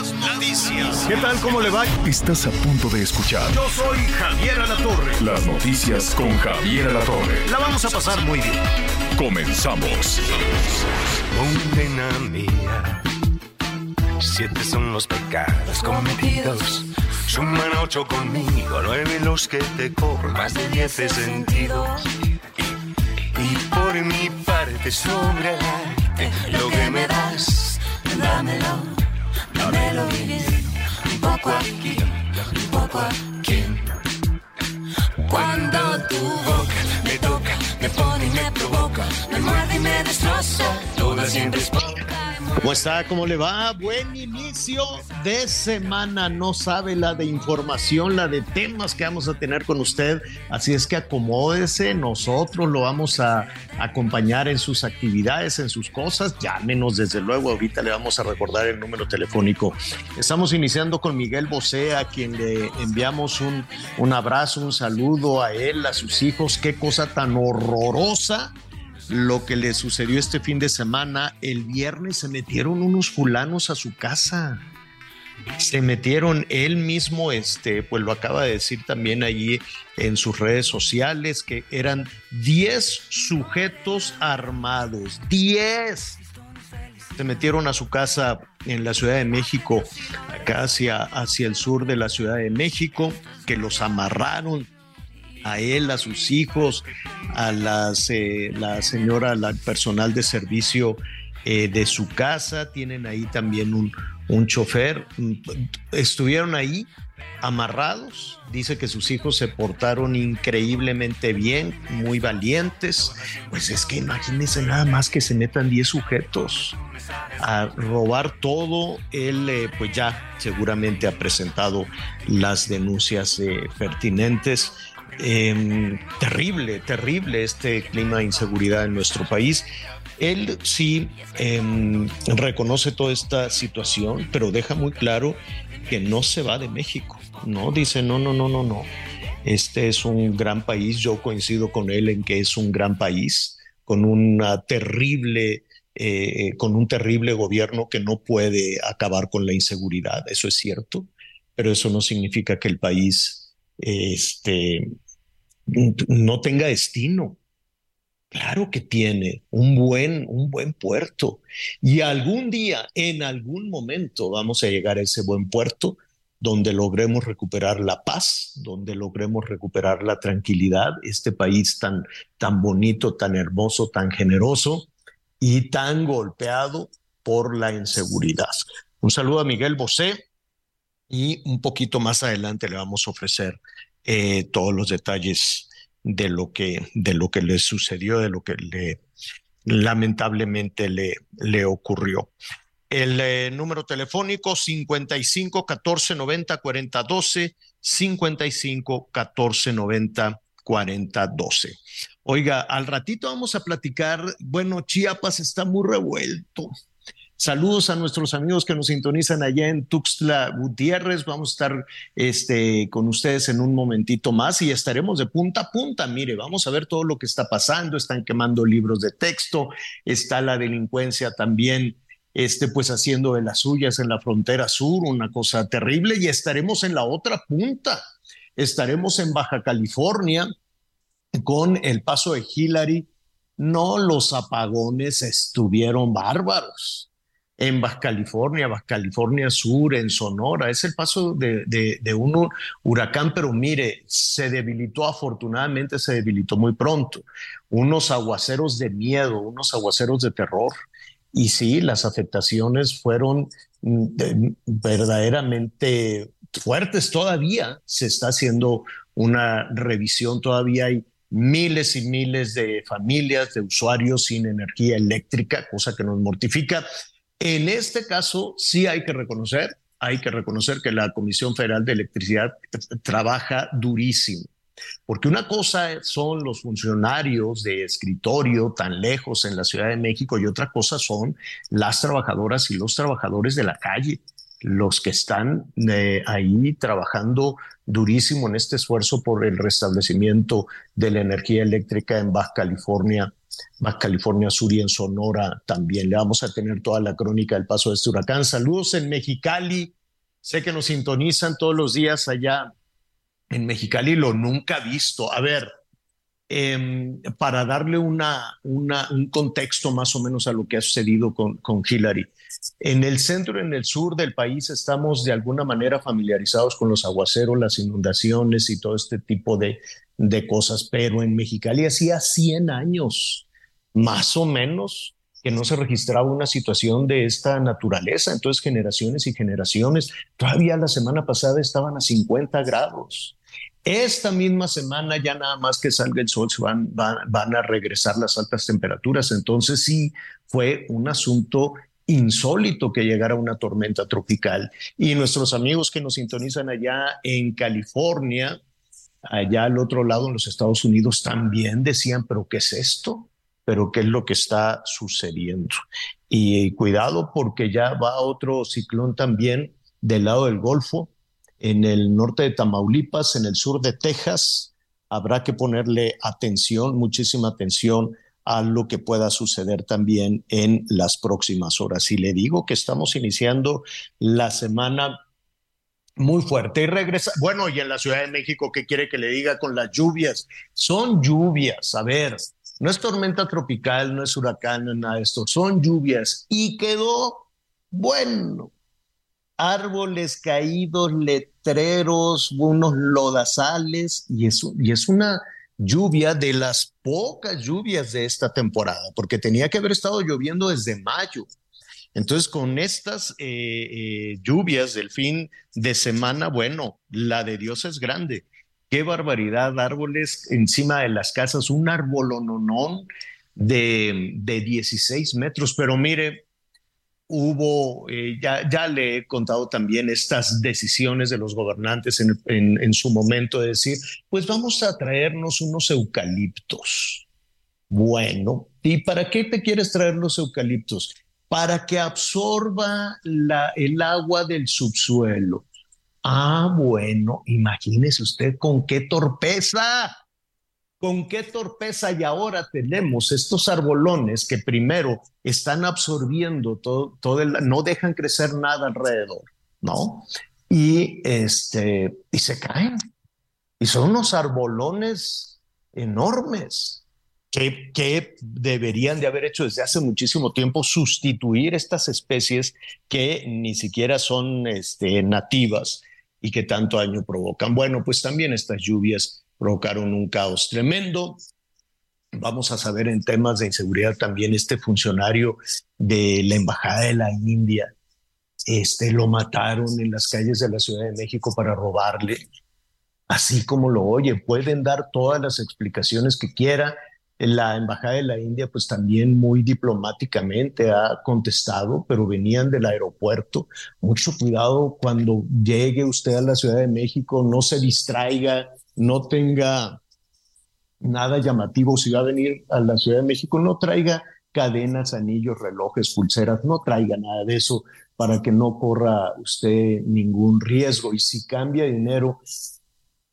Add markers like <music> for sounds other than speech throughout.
Las noticias. ¿Qué tal? ¿Cómo le va? Estás a punto de escuchar Yo soy Javier Alatorre. las noticias con Javier Alatorre. La vamos a pasar muy bien. Comenzamos. Condena mía. Siete son los pecados cometidos. Suman ocho conmigo, nueve los que te cobro, más de diez he sentido. Y, y por mi parte sobre el arte, lo que me das, dámelo, dámelo bien. Un poco aquí, un poco aquí. Cuando tu boca me toca, me pone y me provoca, me muerde y me destroza, toda siempre es poca. ¿Cómo está? ¿Cómo le va? Buen inicio de semana. No sabe la de información, la de temas que vamos a tener con usted. Así es que acomódese. Nosotros lo vamos a acompañar en sus actividades, en sus cosas. Llámenos desde luego. Ahorita le vamos a recordar el número telefónico. Estamos iniciando con Miguel Bosé, a quien le enviamos un, un abrazo, un saludo a él, a sus hijos. Qué cosa tan horrorosa lo que le sucedió este fin de semana. El viernes se metieron unos fulanos a su casa. Se metieron él mismo, este, pues lo acaba de decir también allí en sus redes sociales, que eran 10 sujetos armados. 10 se metieron a su casa en la Ciudad de México, acá hacia, hacia el sur de la Ciudad de México, que los amarraron a él, a sus hijos, a las, eh, la señora, la personal de servicio eh, de su casa, tienen ahí también un, un chofer, estuvieron ahí amarrados, dice que sus hijos se portaron increíblemente bien, muy valientes, pues es que imagínense nada más que se metan 10 sujetos a robar todo, él eh, pues ya seguramente ha presentado las denuncias eh, pertinentes. Eh, terrible, terrible este clima de inseguridad en nuestro país. Él sí eh, reconoce toda esta situación, pero deja muy claro que no se va de México, ¿no? Dice, no, no, no, no, no. Este es un gran país, yo coincido con él en que es un gran país, con una terrible, eh, con un terrible gobierno que no puede acabar con la inseguridad, eso es cierto, pero eso no significa que el país este, no tenga destino. Claro que tiene un buen, un buen puerto. Y algún día, en algún momento, vamos a llegar a ese buen puerto donde logremos recuperar la paz, donde logremos recuperar la tranquilidad, este país tan, tan bonito, tan hermoso, tan generoso y tan golpeado por la inseguridad. Un saludo a Miguel Bosé y un poquito más adelante le vamos a ofrecer eh, todos los detalles de lo que, de lo que le sucedió, de lo que le lamentablemente le, le ocurrió. El eh, número telefónico 55 14 90 40 12, 55 14 90 40 12. Oiga, al ratito vamos a platicar, bueno, Chiapas está muy revuelto. Saludos a nuestros amigos que nos sintonizan allá en Tuxtla Gutiérrez. Vamos a estar este, con ustedes en un momentito más y estaremos de punta a punta. Mire, vamos a ver todo lo que está pasando. Están quemando libros de texto, está la delincuencia también, este, pues haciendo de las suyas en la frontera sur, una cosa terrible. Y estaremos en la otra punta. Estaremos en Baja California con el paso de Hillary. No, los apagones estuvieron bárbaros en Baja California, Baja California Sur, en Sonora. Es el paso de, de, de, un huracán, pero mire, se debilitó, afortunadamente se debilitó muy pronto. Unos aguaceros de miedo, unos aguaceros de terror. Y sí, las afectaciones fueron de, verdaderamente fuertes todavía. Se está haciendo una revisión, todavía hay miles y miles de familias, de usuarios sin energía eléctrica, cosa que nos mortifica En este caso, sí hay que reconocer, hay que reconocer que la Comisión Federal de Electricidad trabaja durísimo. Porque una cosa son los funcionarios de escritorio tan lejos en la Ciudad de México y otra cosa son las trabajadoras y los trabajadores de la calle, los que están eh, ahí trabajando durísimo en este esfuerzo por el restablecimiento de la energía eléctrica en Baja California, Baja California Sur y en Sonora también. Le vamos a tener toda la crónica del paso de este huracán. Saludos en Mexicali. Sé que nos sintonizan todos los días allá en Mexicali, lo nunca visto. A ver, em, para darle una, una, un contexto más o menos a lo que ha sucedido con, con Hillary. En el centro en el sur del país estamos de alguna manera familiarizados con los aguaceros, las inundaciones y todo este tipo de, de cosas, pero en Mexicali hacía 100 años, más o menos, que no se registraba una situación de esta naturaleza. Entonces, generaciones y generaciones, todavía la semana pasada estaban a 50 grados. Esta misma semana, ya nada más que salga el sol, van, van, van a regresar las altas temperaturas. Entonces, sí, fue un asunto insólito que llegara una tormenta tropical. Y nuestros amigos que nos sintonizan allá en California, allá al otro lado en los Estados Unidos, también decían, pero ¿qué es esto? Pero qué es lo que está sucediendo. Y cuidado porque ya va otro ciclón también del lado del Golfo, en el norte de Tamaulipas, en el sur de Texas. Habrá que ponerle atención, muchísima atención a lo que pueda suceder también en las próximas horas. Y le digo que estamos iniciando la semana muy fuerte y regresa. Bueno, y en la Ciudad de México, ¿qué quiere que le diga con las lluvias? Son lluvias, a ver, no es tormenta tropical, no es huracán, no es nada de esto, son lluvias. Y quedó bueno. Árboles caídos, letreros, unos lodazales, y es, y es una lluvia de las pocas lluvias de esta temporada, porque tenía que haber estado lloviendo desde mayo. Entonces, con estas eh, eh, lluvias del fin de semana, bueno, la de Dios es grande. Qué barbaridad, árboles encima de las casas, un árbolononón de, de 16 metros, pero mire, hubo, eh, ya, ya le he contado también estas decisiones de los gobernantes en, en, su momento de decir, pues vamos a traernos unos eucaliptos. Bueno, ¿y para qué te quieres traer los eucaliptos? Para que absorba la, el agua del subsuelo. Ah, bueno, imagínese usted con qué torpeza, con qué torpeza y ahora tenemos estos arbolones que primero están absorbiendo todo, todo el, no dejan crecer nada alrededor, ¿no? Y este, y se caen. Y son unos arbolones enormes que, que deberían de haber hecho desde hace muchísimo tiempo sustituir estas especies que ni siquiera son este, nativas y que tanto daño provocan. Bueno, pues también estas lluvias provocaron un caos tremendo. Vamos a saber en temas de inseguridad también este funcionario de la Embajada de la India, este lo mataron en las calles de la Ciudad de México para robarle. Así como lo oye, pueden dar todas las explicaciones que quiera, la Embajada de la India, pues también muy diplomáticamente ha contestado, pero venían del aeropuerto. Mucho cuidado cuando llegue usted a la Ciudad de México, no se distraiga, no tenga nada llamativo. Si va a venir a la Ciudad de México, no traiga cadenas, anillos, relojes, pulseras, no traiga nada de eso para que no corra usted ningún riesgo. Y si cambia dinero,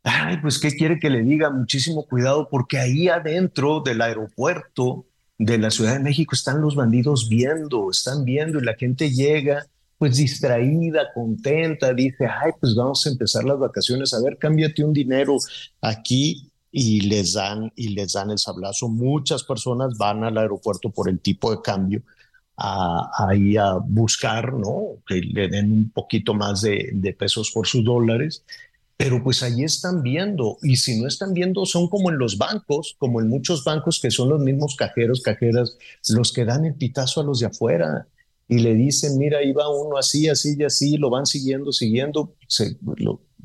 Ay, pues, ¿qué quiere que le diga? Muchísimo cuidado, porque ahí adentro del aeropuerto de la Ciudad de México están los bandidos viendo, están viendo y la gente llega pues distraída, contenta, dice, ay, pues vamos a empezar las vacaciones, a ver, cámbiate un dinero aquí y les dan y les dan el sablazo. Muchas personas van al aeropuerto por el tipo de cambio ahí a, buscar, ¿no? Que le den un poquito más de, de pesos por sus dólares pero pues allí están viendo y si no están viendo son como en los bancos, como en muchos bancos que son los mismos cajeros, cajeras, los que dan el pitazo a los de afuera y le dicen, mira, iba uno así, así y así, lo van siguiendo, siguiendo, se,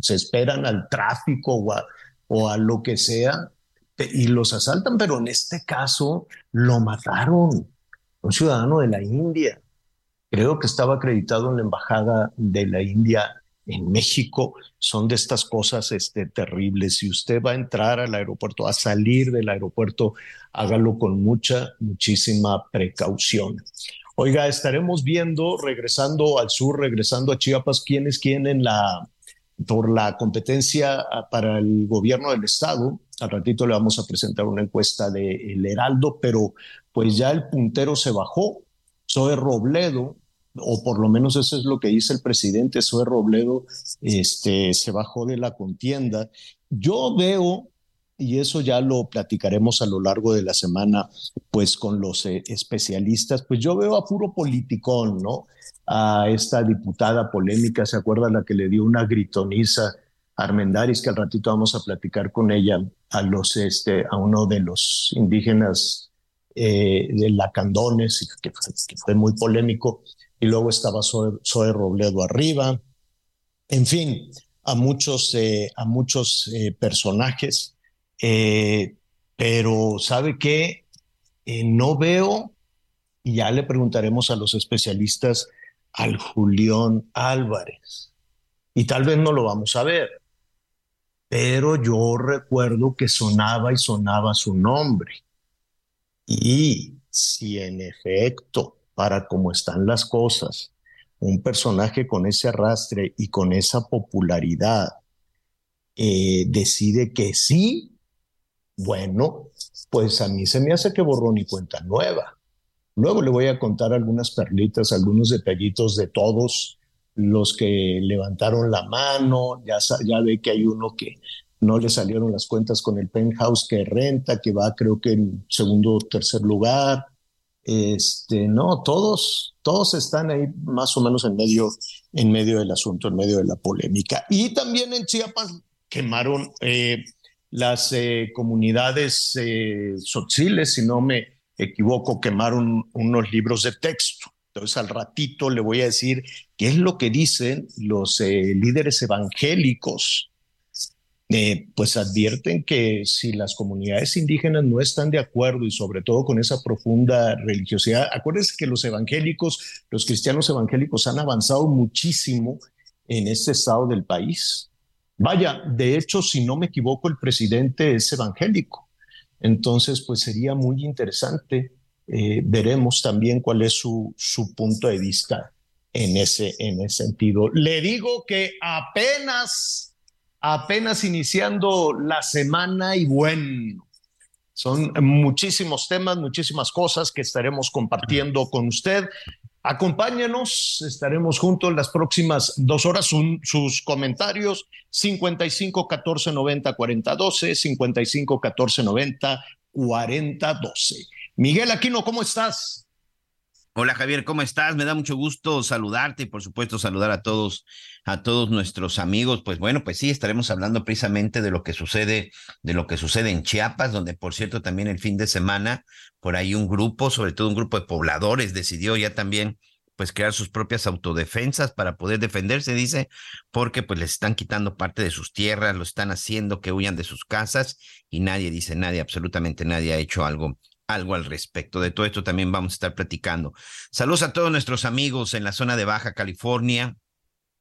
se esperan al tráfico o a, o a lo que sea y los asaltan, pero en este caso lo mataron, un ciudadano de la India. Creo que estaba acreditado en la embajada de la India en México. Son de estas cosas este, terribles. Si usted va a entrar al aeropuerto, a salir del aeropuerto, hágalo con mucha, muchísima precaución. Oiga, estaremos viendo, regresando al sur, regresando a Chiapas, quién es quién en la, por la competencia ah, para el gobierno del estado. Al ratito le vamos a presentar una encuesta de El Heraldo, pero pues ya el puntero se bajó. Zoe Robledo, o por lo menos eso es lo que dice el presidente Zoe Robledo, este, se bajó de la contienda. Yo veo, y eso ya lo platicaremos a lo largo de la semana, pues con los eh, especialistas, pues yo veo a puro politicón, ¿no? A esta diputada polémica, ¿se acuerda la que le dio una gritoniza Armendaris, que al ratito vamos a platicar con ella, a los, este, a uno de los indígenas eh, de Lacandones, que fue muy polémico y luego estaba Zoe, Robledo arriba, en fin, a muchos, eh, a muchos eh, personajes, eh, pero ¿sabe qué? no veo, y ya le preguntaremos a los especialistas, al Julián Álvarez, y tal vez no lo vamos a ver, pero yo recuerdo que sonaba y sonaba su nombre. Y si en efecto para cómo están las cosas, un personaje con ese arrastre y con esa popularidad eh, decide que sí, bueno, pues a mí se me hace que borrón y cuenta nueva. Luego le voy a contar algunas perlitas, algunos detallitos de todos los que levantaron la mano. Ya, ya ve que hay uno que no le salieron las cuentas con el penthouse que renta, que va creo que en segundo o tercer lugar. Este, no, todos, todos están ahí más o menos en medio, en medio del asunto, en medio de la polémica. Y también en Chiapas quemaron eh, las eh, comunidades eh, si no me equivoco, quemaron unos libros de texto. Entonces al ratito le voy a decir qué es lo que dicen los eh, líderes evangélicos eh, pues advierten que si las comunidades indígenas no están de acuerdo y sobre todo con esa profunda religiosidad, acuérdense que los evangélicos, los cristianos evangélicos han avanzado muchísimo en este estado del país. Vaya, de hecho, si no me equivoco, el presidente es evangélico. Entonces, pues sería muy interesante. Eh, veremos también cuál es su, su punto de vista en ese, en ese sentido. Le digo que apenas apenas iniciando la semana y bueno, son muchísimos temas, muchísimas cosas que estaremos compartiendo con usted. Acompáñenos, estaremos juntos las próximas dos horas. sus comentarios 55 14 90 40 12, 55 14 90 40 12. Miguel Aquino, ¿cómo estás? Hola Javier, ¿cómo estás? Me da mucho gusto saludarte y por supuesto saludar a todos, a todos nuestros amigos. Pues bueno, pues sí, estaremos hablando precisamente de lo que sucede, de lo que sucede en Chiapas, donde por cierto también el fin de semana por ahí un grupo, sobre todo un grupo de pobladores, decidió ya también pues crear sus propias autodefensas para poder defenderse, dice, porque pues les están quitando parte de sus tierras, lo están haciendo que huyan de sus casas y nadie dice, nadie, absolutamente nadie ha hecho algo algo al respecto. De todo esto también vamos a estar platicando. Saludos a todos nuestros amigos en la zona de Baja California,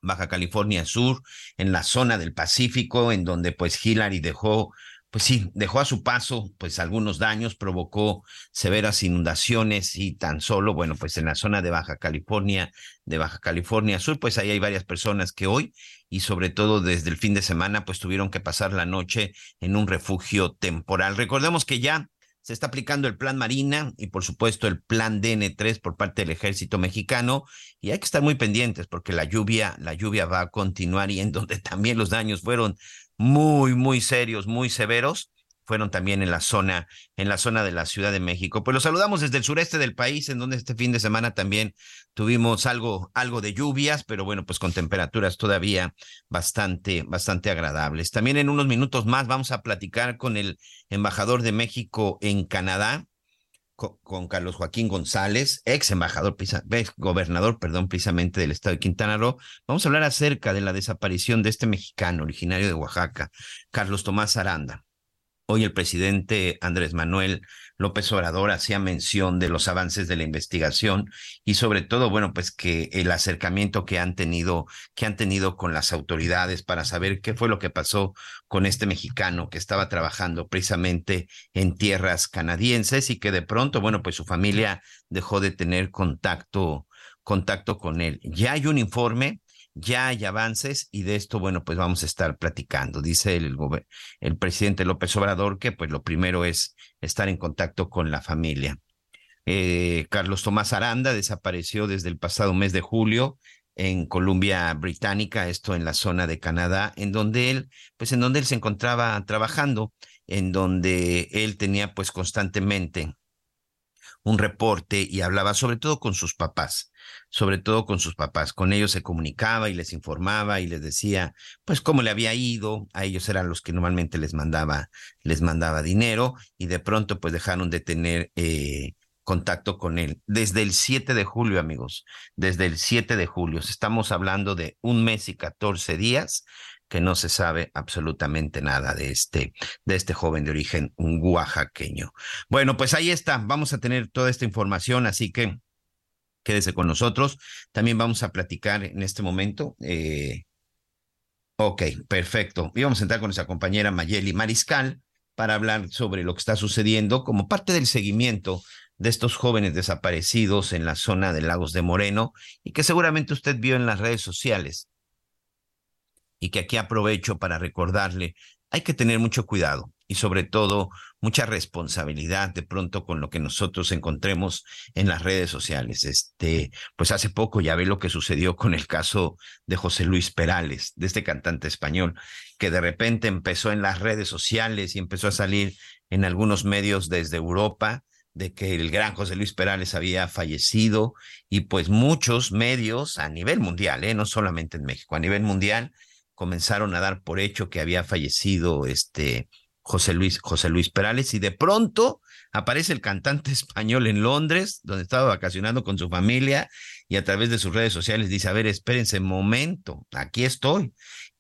Baja California Sur, en la zona del Pacífico, en donde pues Hillary dejó, pues sí, dejó a su paso pues algunos daños, provocó severas inundaciones y tan solo, bueno, pues en la zona de Baja California, de Baja California Sur, pues ahí hay varias personas que hoy y sobre todo desde el fin de semana pues tuvieron que pasar la noche en un refugio temporal. Recordemos que ya se está aplicando el plan Marina y por supuesto el plan DN3 por parte del ejército mexicano y hay que estar muy pendientes porque la lluvia, la lluvia va a continuar y en donde <laughs> también los daños fueron muy, muy serios, muy severos, fueron también en la zona, en la zona de la Ciudad de México. Pues los saludamos desde el sureste del país, en donde este fin de semana también tuvimos algo, algo de lluvias, pero bueno, pues con temperaturas todavía bastante, bastante agradables. También en unos minutos más vamos a platicar con el embajador de México en Canadá, con, Carlos Joaquín González, ex embajador, ex gobernador, perdón, precisamente del estado de Quintana Roo. Vamos a hablar acerca de la desaparición de este mexicano originario de Oaxaca, Carlos Tomás Aranda Hoy el presidente Andrés Manuel López Obrador hacía mención de los avances de la investigación y sobre todo, bueno, pues que el acercamiento que han tenido, que han tenido con las autoridades para saber qué fue lo que pasó con este mexicano que estaba trabajando precisamente en tierras canadienses y que de pronto, bueno, pues su familia dejó de tener contacto contacto con él. Ya hay un informe ya hay avances y de esto, bueno, pues vamos a estar platicando. Dice el, el presidente López Obrador que pues lo primero es estar en contacto con la familia. Eh, Carlos Tomás Aranda desapareció desde el pasado mes de julio en Columbia Británica, esto en la zona de Canadá, en donde él, pues en donde él se encontraba trabajando, en donde él tenía pues constantemente un reporte y hablaba sobre todo con sus papás, sobre todo con sus papás. Con ellos se comunicaba y les informaba y les decía, pues cómo le había ido. A ellos eran los que normalmente les mandaba, les mandaba dinero y de pronto pues dejaron de tener eh, contacto con él. Desde el 7 de julio, amigos, desde el 7 de julio, estamos hablando de un mes y 14 días que no se sabe absolutamente nada de este, de este joven de origen oaxaqueño. Bueno, pues ahí está, vamos a tener toda esta información, así que quédese con nosotros. También vamos a platicar en este momento. Eh, ok, perfecto. Y vamos a entrar con nuestra compañera Mayeli Mariscal para hablar sobre lo que está sucediendo como parte del seguimiento de estos jóvenes desaparecidos en la zona de Lagos de Moreno y que seguramente usted vio en las redes sociales y que aquí aprovecho para recordarle, hay que tener mucho cuidado y sobre todo mucha responsabilidad de pronto con lo que nosotros encontremos en las redes sociales. Este, pues hace poco ya ve lo que sucedió con el caso de José Luis Perales, de este cantante español, que de repente empezó en las redes sociales y empezó a salir en algunos medios desde Europa de que el gran José Luis Perales había fallecido y pues muchos medios a nivel mundial, ¿eh? no solamente en México, a nivel mundial, comenzaron a dar por hecho que había fallecido este José Luis, José Luis Perales y de pronto aparece el cantante <laughs> español en Londres, donde estaba vacacionando con su familia y a través de sus redes sociales dice, a ver, espérense un momento, aquí estoy.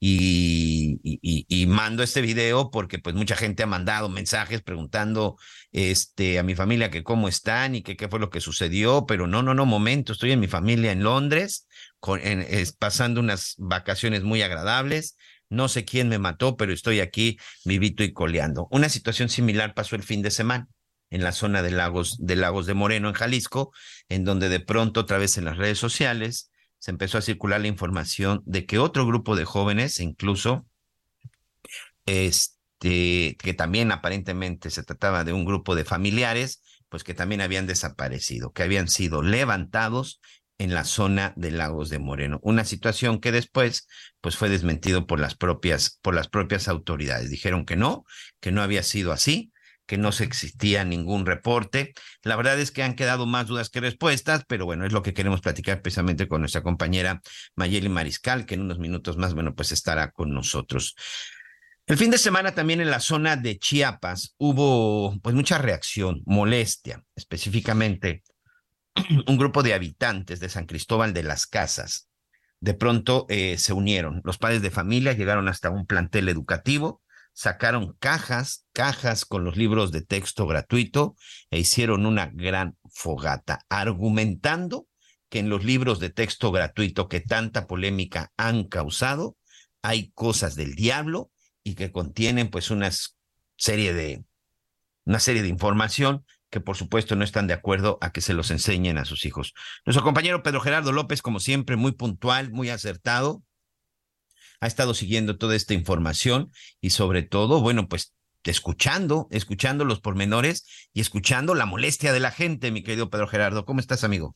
Y, mando este video porque pues mucha gente ha mandado mensajes preguntando este, a mi familia que cómo están y que qué fue lo que sucedió, pero no, no, no, momento, estoy en mi familia en Londres, con, en, pasando unas vacaciones muy agradables, no sé quién me mató, pero estoy aquí vivito y coleando. Una situación similar pasó el fin de semana en la zona de Lagos, de Lagos de Moreno, en Jalisco, en donde de pronto, otra vez en las redes sociales, se empezó a circular la información de que otro grupo de jóvenes, incluso, este, que también aparentemente se trataba de un grupo de familiares, pues que también habían desaparecido, que habían sido levantados en la zona de Lagos de Moreno. Una situación que después pues fue desmentido por las propias por las propias autoridades. Dijeron que no, que no había sido así, que no se existía ningún reporte. La verdad es que han quedado más dudas que respuestas, pero bueno, es lo que queremos platicar precisamente con nuestra compañera Mayeli Mariscal, que en unos minutos más, bueno, pues estará con nosotros. El fin de semana también en la zona de Chiapas hubo pues mucha reacción, molestia, específicamente <clears throat> un grupo de habitantes de San Cristóbal de las Casas. De pronto eh, se unieron, los padres de familia llegaron hasta un plantel educativo, sacaron cajas, cajas con los libros de texto gratuito e hicieron una gran fogata, argumentando que en los libros de texto gratuito que tanta polémica han causado, hay cosas del diablo y que contienen pues una serie de una serie de información que por supuesto no están de acuerdo a que se los enseñen a sus hijos. Nuestro compañero Pedro Gerardo López, como siempre, muy puntual, muy acertado, ha estado siguiendo toda esta información y sobre todo, bueno, pues escuchando, escuchando los pormenores y escuchando la molestia de la gente, mi querido Pedro Gerardo. ¿Cómo estás, amigo?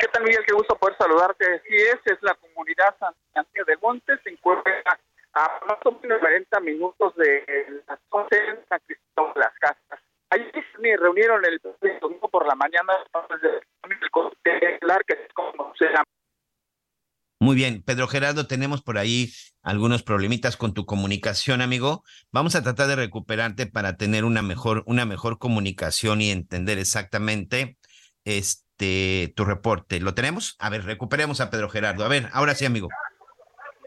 ¿Qué tal, Miguel? Qué gusto poder saludarte. Sí es, es la comunidad San Antonio del Monte, se encuentra a más o menos 40 minutos de la zona de San Cristóbal de las Casas. Ayer me reunieron el domingo por la mañana que es como se llama muy bien, Pedro Gerardo, tenemos por ahí algunos problemitas con tu comunicación, amigo. Vamos a tratar de recuperarte para tener una mejor, una mejor comunicación y entender exactamente este tu reporte. ¿Lo tenemos? A ver, recuperemos a Pedro Gerardo. A ver, ahora sí, amigo.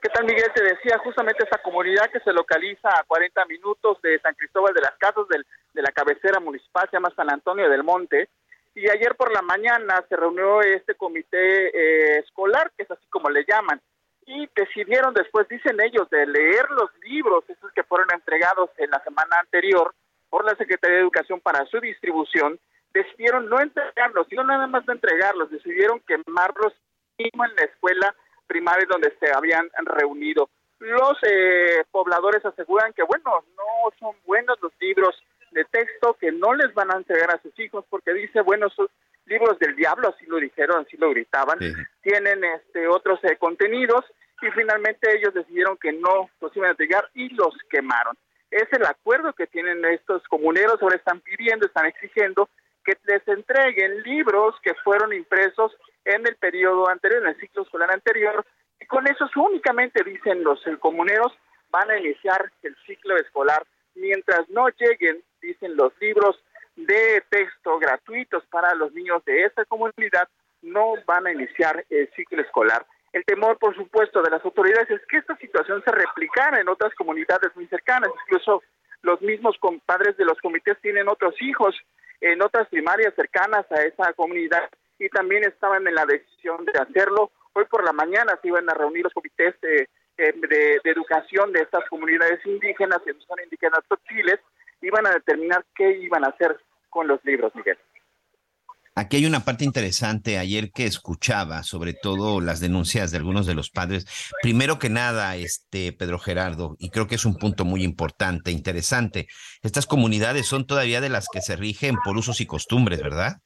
¿Qué tal, Miguel? Te decía justamente esta comunidad que se localiza a 40 minutos de San Cristóbal de las Casas, del, de la cabecera municipal, se llama San Antonio del Monte. Y ayer por la mañana se reunió este comité eh, escolar, que es así como le llaman, y decidieron después, dicen ellos, de leer los libros, esos que fueron entregados en la semana anterior por la Secretaría de Educación para su distribución, decidieron no entregarlos, sino nada más de entregarlos, decidieron quemarlos mismo en la escuela primaria donde se habían reunido. Los eh, pobladores aseguran que, bueno, no son buenos los libros de texto, que no les van a entregar a sus hijos, porque dice, bueno, son libros del diablo, así lo dijeron, así lo gritaban, tienen este otros eh, contenidos, y finalmente ellos decidieron que no los iban a entregar y los quemaron. Es el acuerdo que tienen estos comuneros, ahora están pidiendo, están exigiendo que les entreguen libros que fueron impresos en el periodo anterior, en el ciclo escolar anterior, y con eso únicamente, dicen los comuneros, van a iniciar el ciclo escolar. Mientras no lleguen, dicen los libros de texto gratuitos para los niños de esta comunidad, no van a iniciar el ciclo escolar. El temor, por supuesto, de las autoridades es que esta situación se replicara en otras comunidades muy cercanas. Incluso los mismos padres de los comités tienen otros hijos en otras primarias cercanas a esa comunidad y también estaban en la decisión de hacerlo. Hoy por la mañana se iban a reunir los comités de, de, educación de estas comunidades indígenas, que son indígenas totiles, iban a determinar qué iban a hacer con los libros, Miguel. Aquí hay una parte interesante ayer que escuchaba, sobre todo las denuncias de algunos de los padres. Primero que nada, este Pedro Gerardo, y creo que es un punto muy importante, interesante. Estas comunidades son todavía de las que se rigen por usos y costumbres, ¿verdad?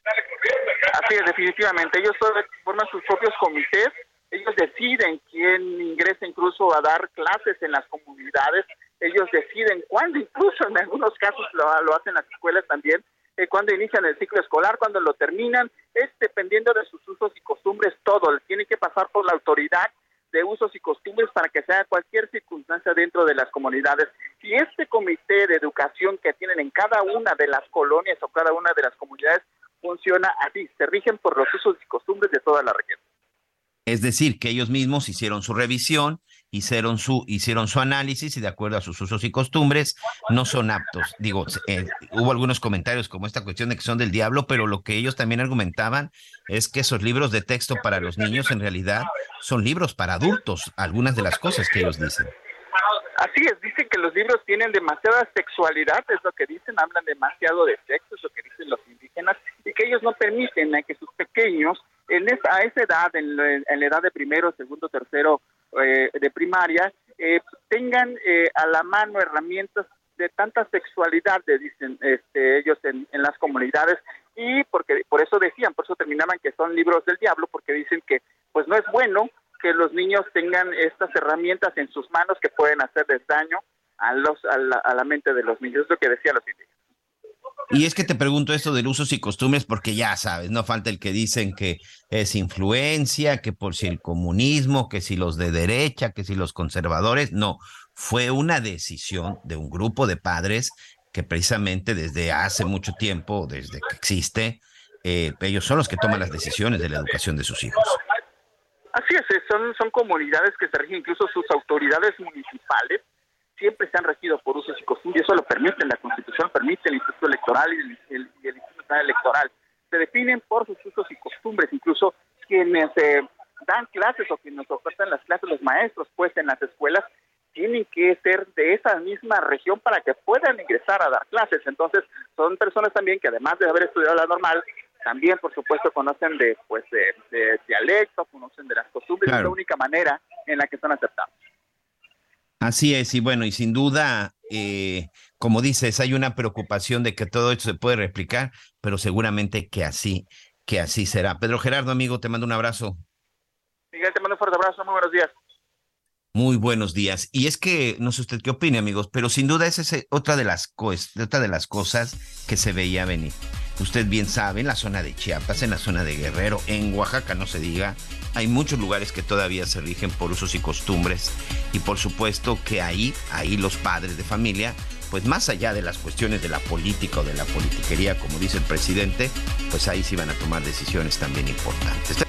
Así es, definitivamente. Ellos forman sus propios comités, ellos deciden quién ingresa incluso a dar clases en las comunidades, ellos deciden cuándo, incluso en algunos casos lo, lo hacen las escuelas también, eh, cuando inician el ciclo escolar, cuando lo terminan, es dependiendo de sus usos y costumbres todo, tiene que pasar por la autoridad de usos y costumbres para que sea cualquier circunstancia dentro de las comunidades. Y este comité de educación que tienen en cada una de las colonias o cada una de las comunidades funciona así, se rigen por los usos y costumbres de toda la región. Es decir, que ellos mismos hicieron su revisión hicieron su, hicieron su análisis y de acuerdo a sus usos y costumbres no son aptos. Digo, eh, hubo algunos comentarios como esta cuestión de que son del diablo, pero lo que ellos también argumentaban es que esos libros de texto para los niños en realidad son libros para adultos, algunas de las cosas que ellos dicen. Así es, dicen que los libros tienen demasiada sexualidad, es lo que dicen, hablan demasiado de sexo, es lo que dicen los indígenas, y que ellos no permiten que sus pequeños, en esa, a esa edad, en la edad de primero, segundo, tercero eh, de primaria eh, tengan eh, a la mano herramientas de tanta sexualidad, dicen este, ellos en, las comunidades, y porque por eso decían, por eso terminaban que son libros del diablo, porque dicen que pues no es bueno que los niños tengan estas herramientas en sus manos que pueden hacerles daño a, los, a, la, a la mente de los niños, es lo que decían los indígenas. Y es que te pregunto esto de usos y costumbres porque ya sabes, no falta el que dicen que es influencia, que por si el comunismo, que si los de derecha, que si los conservadores, no, fue una decisión de un grupo de padres que precisamente desde hace mucho tiempo, desde que existe, eh, ellos son los que toman las decisiones de la educación de sus hijos. Así es, son, son comunidades que se rigen, incluso sus autoridades municipales siempre se han regido por usos y costumbres, eso lo permite la Constitución, permite el Instituto Electoral y el, Instituto Electoral. Se definen por sus usos y costumbres, incluso quienes eh, dan clases o quienes ofertan las clases, los maestros, pues en las escuelas, tienen que ser de esa misma región para que puedan ingresar a dar clases. Entonces, son personas también que además de haber estudiado la normal, también, por supuesto, conocen de, pues, de, dialecto, conocen de las costumbres, es la única manera en la que son aceptados. Así es, y bueno, y sin duda, eh, como dices, hay una preocupación de que todo esto se puede replicar, pero seguramente que así, que así será. Pedro Gerardo, amigo, te mando un abrazo. Miguel, te mando un fuerte abrazo, muy buenos días. Muy buenos días. Y es que, no sé usted qué opine, amigos, pero sin duda esa es otra de las, otra de las cosas que se veía venir. Usted bien sabe, en la zona de Chiapas, en la zona de Guerrero, en Oaxaca, no se diga, hay muchos lugares que todavía se rigen por usos y costumbres. Y por supuesto que ahí, ahí los padres de familia, pues más allá de las cuestiones de la política o de la politiquería, como dice el presidente, pues ahí sí van a tomar decisiones también importantes.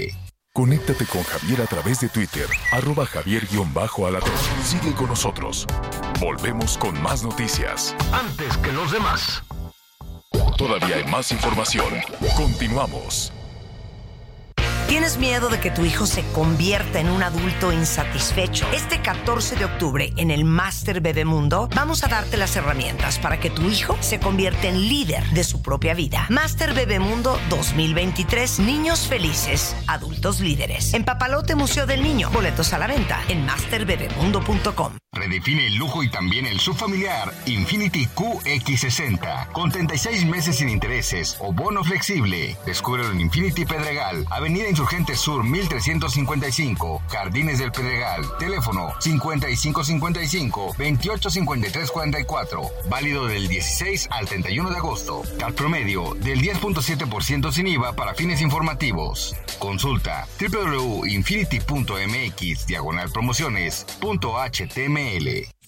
Conéctate con Javier a través de Twitter, arroba javier-alatón. Sigue con nosotros. Volvemos con más noticias. Antes que los demás. Todavía hay más información. Continuamos. ¿Tienes miedo de que tu hijo se convierta en un adulto insatisfecho? Este 14 de octubre en el Master Bebemundo vamos a darte las herramientas para que tu hijo se convierta en líder de su propia vida. Master Bebemundo 2023, niños felices, adultos líderes. En Papalote Museo del Niño, boletos a la venta en masterbebemundo.com. Redefine el lujo y también el subfamiliar Infinity QX60 con 36 meses sin intereses o bono flexible. Descúbrelo en Infinity Pedregal, Avenida Insurgente Sur 1355, Jardines del Pedregal. Teléfono 5555 285344. Válido del 16 al 31 de agosto. Al promedio del 10.7% sin IVA para fines informativos. Consulta www.infinity.mx diagonal promociones.html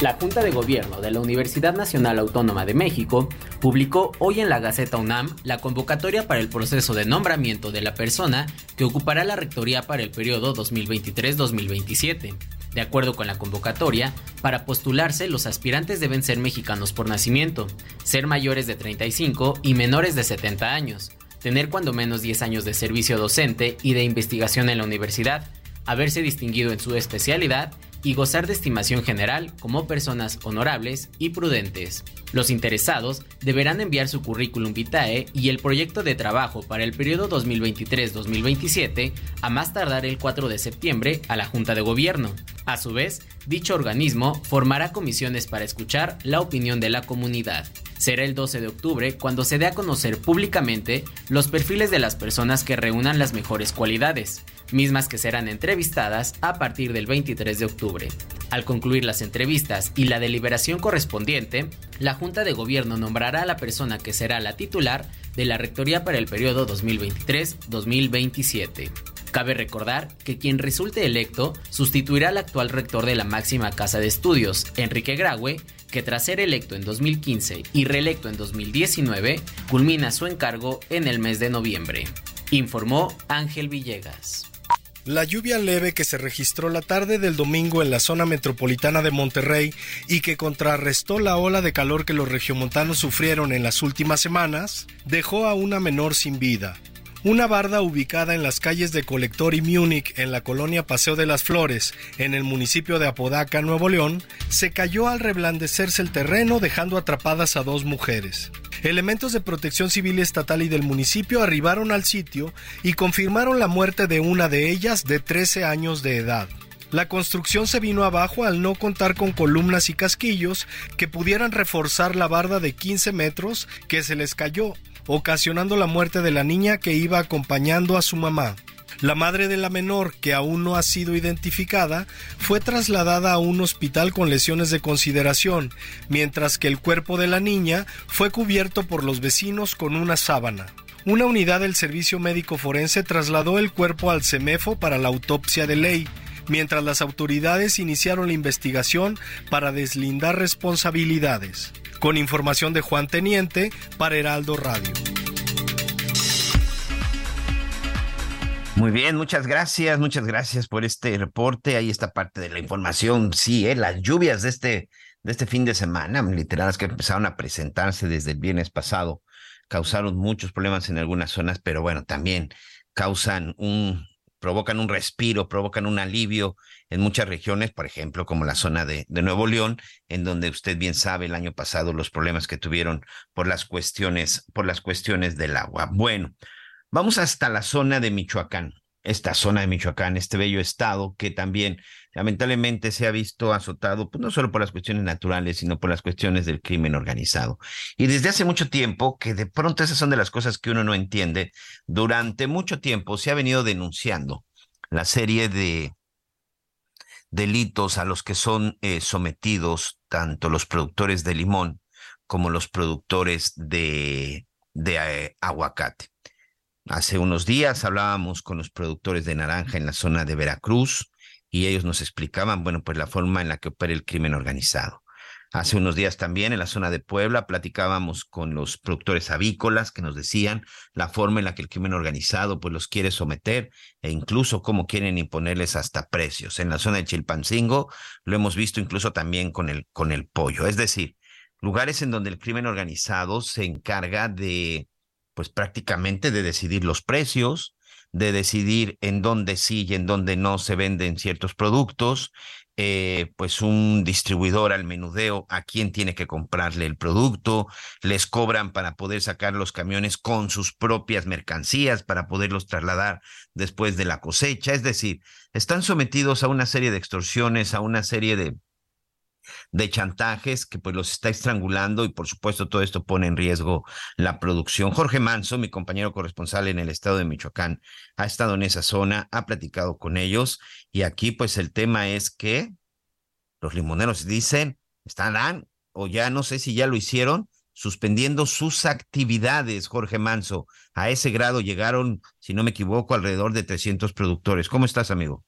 la Junta de Gobierno de la Universidad Nacional Autónoma de México publicó hoy en la Gaceta UNAM la convocatoria para el proceso de nombramiento de la persona que ocupará la rectoría para el periodo 2023-2027. De acuerdo con la convocatoria, para postularse los aspirantes deben ser mexicanos por nacimiento, ser mayores de 35 y menores de 70 años, tener cuando menos 10 años de servicio docente y de investigación en la universidad, haberse distinguido en su especialidad y gozar de estimación general como personas honorables y prudentes. Los interesados deberán enviar su currículum vitae y el proyecto de trabajo para el periodo 2023-2027 a más tardar el 4 de septiembre a la Junta de Gobierno. A su vez, dicho organismo formará comisiones para escuchar la opinión de la comunidad. Será el 12 de octubre cuando se dé a conocer públicamente los perfiles de las personas que reúnan las mejores cualidades, mismas que serán entrevistadas a partir del 23 de octubre. Al concluir las entrevistas y la deliberación correspondiente, la Junta de Gobierno nombrará a la persona que será la titular de la Rectoría para el periodo 2023-2027. Cabe recordar que quien resulte electo sustituirá al actual rector de la máxima casa de estudios, Enrique Graue, que tras ser electo en 2015 y reelecto en 2019, culmina su encargo en el mes de noviembre. Informó Ángel Villegas. La lluvia leve que se registró la tarde del domingo en la zona metropolitana de Monterrey y que contrarrestó la ola de calor que los regiomontanos sufrieron en las últimas semanas, dejó a una menor sin vida. Una barda ubicada en las calles de Colector y Múnich, en la colonia Paseo de las Flores, en el municipio de Apodaca, Nuevo León, se cayó al reblandecerse el terreno dejando atrapadas a dos mujeres. Elementos de protección civil estatal y del municipio arribaron al sitio y confirmaron la muerte de una de ellas de 13 años de edad. La construcción se vino abajo al no contar con columnas y casquillos que pudieran reforzar la barda de 15 metros que se les cayó ocasionando la muerte de la niña que iba acompañando a su mamá. La madre de la menor, que aún no ha sido identificada, fue trasladada a un hospital con lesiones de consideración, mientras que el cuerpo de la niña fue cubierto por los vecinos con una sábana. Una unidad del Servicio Médico Forense trasladó el cuerpo al CEMEFO para la autopsia de ley, mientras las autoridades iniciaron la investigación para deslindar responsabilidades. Con información de Juan Teniente para Heraldo Radio. Muy bien, muchas gracias, muchas gracias por este reporte. Ahí está parte de la información. Sí, ¿eh? las lluvias de este, de este fin de semana, literal, que empezaron a presentarse desde el viernes pasado, causaron muchos problemas en algunas zonas, pero bueno, también causan un, provocan un respiro, provocan un alivio en muchas regiones, por ejemplo, como la zona de, Nuevo León, en donde usted bien sabe el año pasado los problemas que tuvieron por las cuestiones, por las cuestiones del agua. Bueno, vamos hasta la zona de Michoacán. esta zona de Michoacán, este bello estado que también lamentablemente se ha visto azotado, pues no solo por las cuestiones naturales, sino por las cuestiones del crimen organizado. Y desde hace mucho tiempo, que de pronto esas son de las cosas que uno no entiende, durante mucho tiempo se ha venido denunciando la serie de delitos a los que son eh, sometidos tanto los productores de limón como los productores de, de eh, aguacate. Hace unos días hablábamos con los productores de naranja en la zona de Veracruz y ellos nos explicaban, bueno, pues la forma en la que opera el crimen organizado. Hace unos días también en la zona de Puebla platicábamos con los productores avícolas que nos decían la forma en la que el crimen organizado pues los quiere someter e incluso cómo quieren imponerles hasta precios. En la zona de Chilpancingo lo hemos visto incluso también con el, con el pollo. Es decir, lugares en donde el crimen organizado se encarga de pues prácticamente de decidir los precios, de decidir en dónde sí y en dónde no se venden ciertos productos, eh, pues un distribuidor al menudeo a quién tiene que comprarle el producto, les cobran para poder sacar los camiones con sus propias mercancías para poderlos trasladar después de la cosecha, es decir, están sometidos a una serie de extorsiones, a una serie de de chantajes que pues los está estrangulando y por supuesto todo esto pone en riesgo la producción. Jorge Manso, mi compañero corresponsal en el estado de Michoacán, ha estado en esa zona, ha platicado con ellos y aquí pues el tema es que los limoneros dicen, estarán o ya no sé si ya lo hicieron, suspendiendo sus actividades, Jorge Manso. A ese grado llegaron, si no me equivoco, alrededor de 300 productores. ¿Cómo estás, amigo?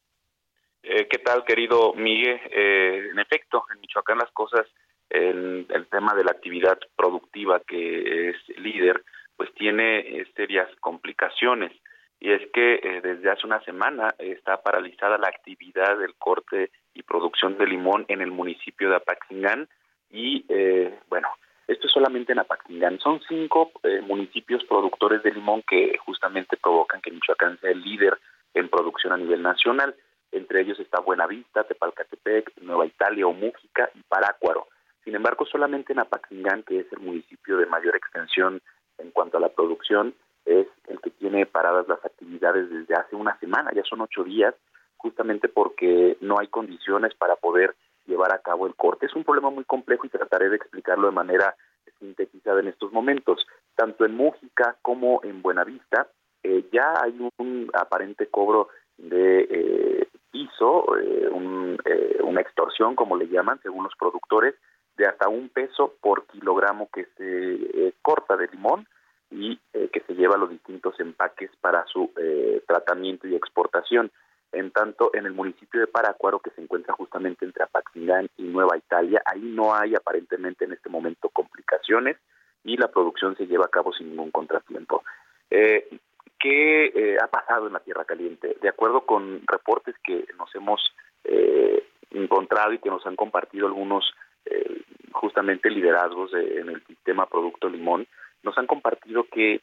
Eh, ¿Qué tal, querido Miguel? Eh, en efecto, en Michoacán las cosas, el, el, tema de la actividad productiva que es líder, pues tiene eh, serias complicaciones. Y es que eh, desde hace una semana está paralizada la actividad del corte y producción de limón en el municipio de Apaxingán. Y eh, bueno, esto es solamente en Apaxingán. Son cinco municipios productores de limón que justamente provocan que Michoacán sea el líder en producción a nivel nacional entre ellos está Buenavista, Tepalcatepec, Nueva Italia o Mújica y Parácuaro. Sin embargo, solamente en Apaxingán, que es el municipio de mayor extensión en cuanto a la producción, es el que tiene paradas las actividades desde hace una semana, ya son ocho días, justamente porque no hay condiciones para poder llevar a cabo el corte. Es un problema muy complejo y trataré de explicarlo de manera sintetizada en estos momentos. Tanto en Mújica como en Buenavista eh, ya hay un aparente cobro de eh, hizo eh, eh, una extorsión, como le llaman, según los productores, de hasta un peso por kilogramo que se eh, corta de limón y que se lleva a los distintos empaques para su tratamiento y exportación. En tanto, en el municipio de Paracuaro, que se encuentra justamente entre Apaxingán y Nueva Italia, ahí no hay aparentemente en este momento complicaciones y la producción se lleva a cabo sin ningún contratiempo. Eh, ¿Qué eh, ha pasado en la Tierra Caliente? De acuerdo con reportes que nos hemos eh, encontrado y que nos han compartido algunos eh, justamente liderazgos en el sistema Producto Limón, nos han compartido que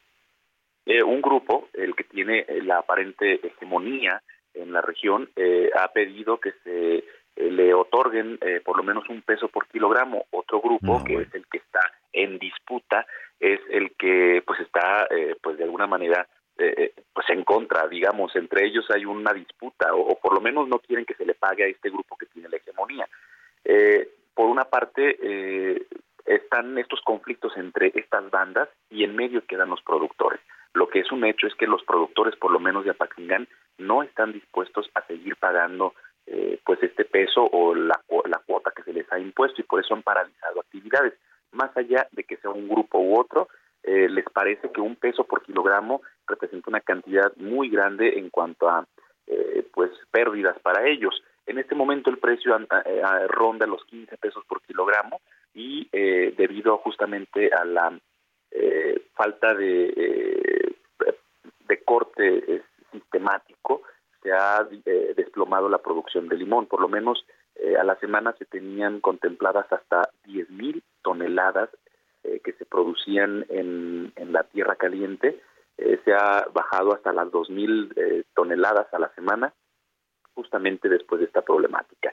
un grupo, el que tiene la aparente hegemonía en la región, ha pedido que se le otorguen por lo menos un peso por kilogramo. Otro grupo, que es el que está en disputa, es el que pues está pues de alguna manera eh, pues en contra, digamos, entre ellos hay una disputa o, por lo menos no quieren que se le pague a este grupo que tiene la hegemonía. Eh, por una parte eh, están estos conflictos entre estas bandas y en medio quedan los productores. Lo que es un hecho es que los productores, por lo menos de Apaxingán, no están dispuestos a seguir pagando eh, pues este peso o la, la cuota que se les ha impuesto y por eso han paralizado actividades. Más allá de que sea un grupo u otro, eh, les parece que un peso por kilogramo representa una cantidad muy grande en cuanto a eh, pues pérdidas para ellos. En este momento el precio eh, ronda los 15 pesos por kilogramo y debido justamente a la falta de, de corte sistemático se ha desplomado la producción de limón. Por lo menos a la semana se tenían contempladas hasta 10.000 toneladas eh, que se producían en, en la tierra caliente eh, se ha bajado hasta las 2.000 eh, toneladas a la semana, justamente después de esta problemática.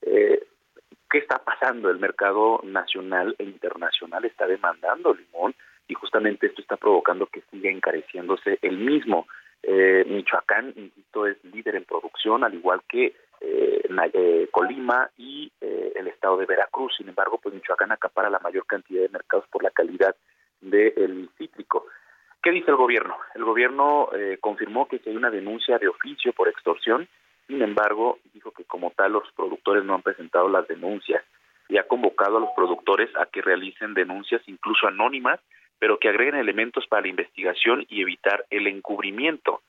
¿Qué está pasando? El mercado nacional e internacional está demandando limón y justamente esto está provocando que siga encareciéndose el mismo. Eh, Michoacán, insisto, es líder en producción, al igual que eh, eh, Colima y el estado de Veracruz. Sin embargo, pues Michoacán acapara la mayor cantidad de mercados por la calidad del cítrico. ¿Qué dice el gobierno? El gobierno confirmó que hay una denuncia de oficio por extorsión, sin embargo, dijo que como tal los productores no han presentado las denuncias y ha convocado a los productores a que realicen denuncias incluso anónimas pero que agreguen elementos para la investigación y evitar el encubrimiento.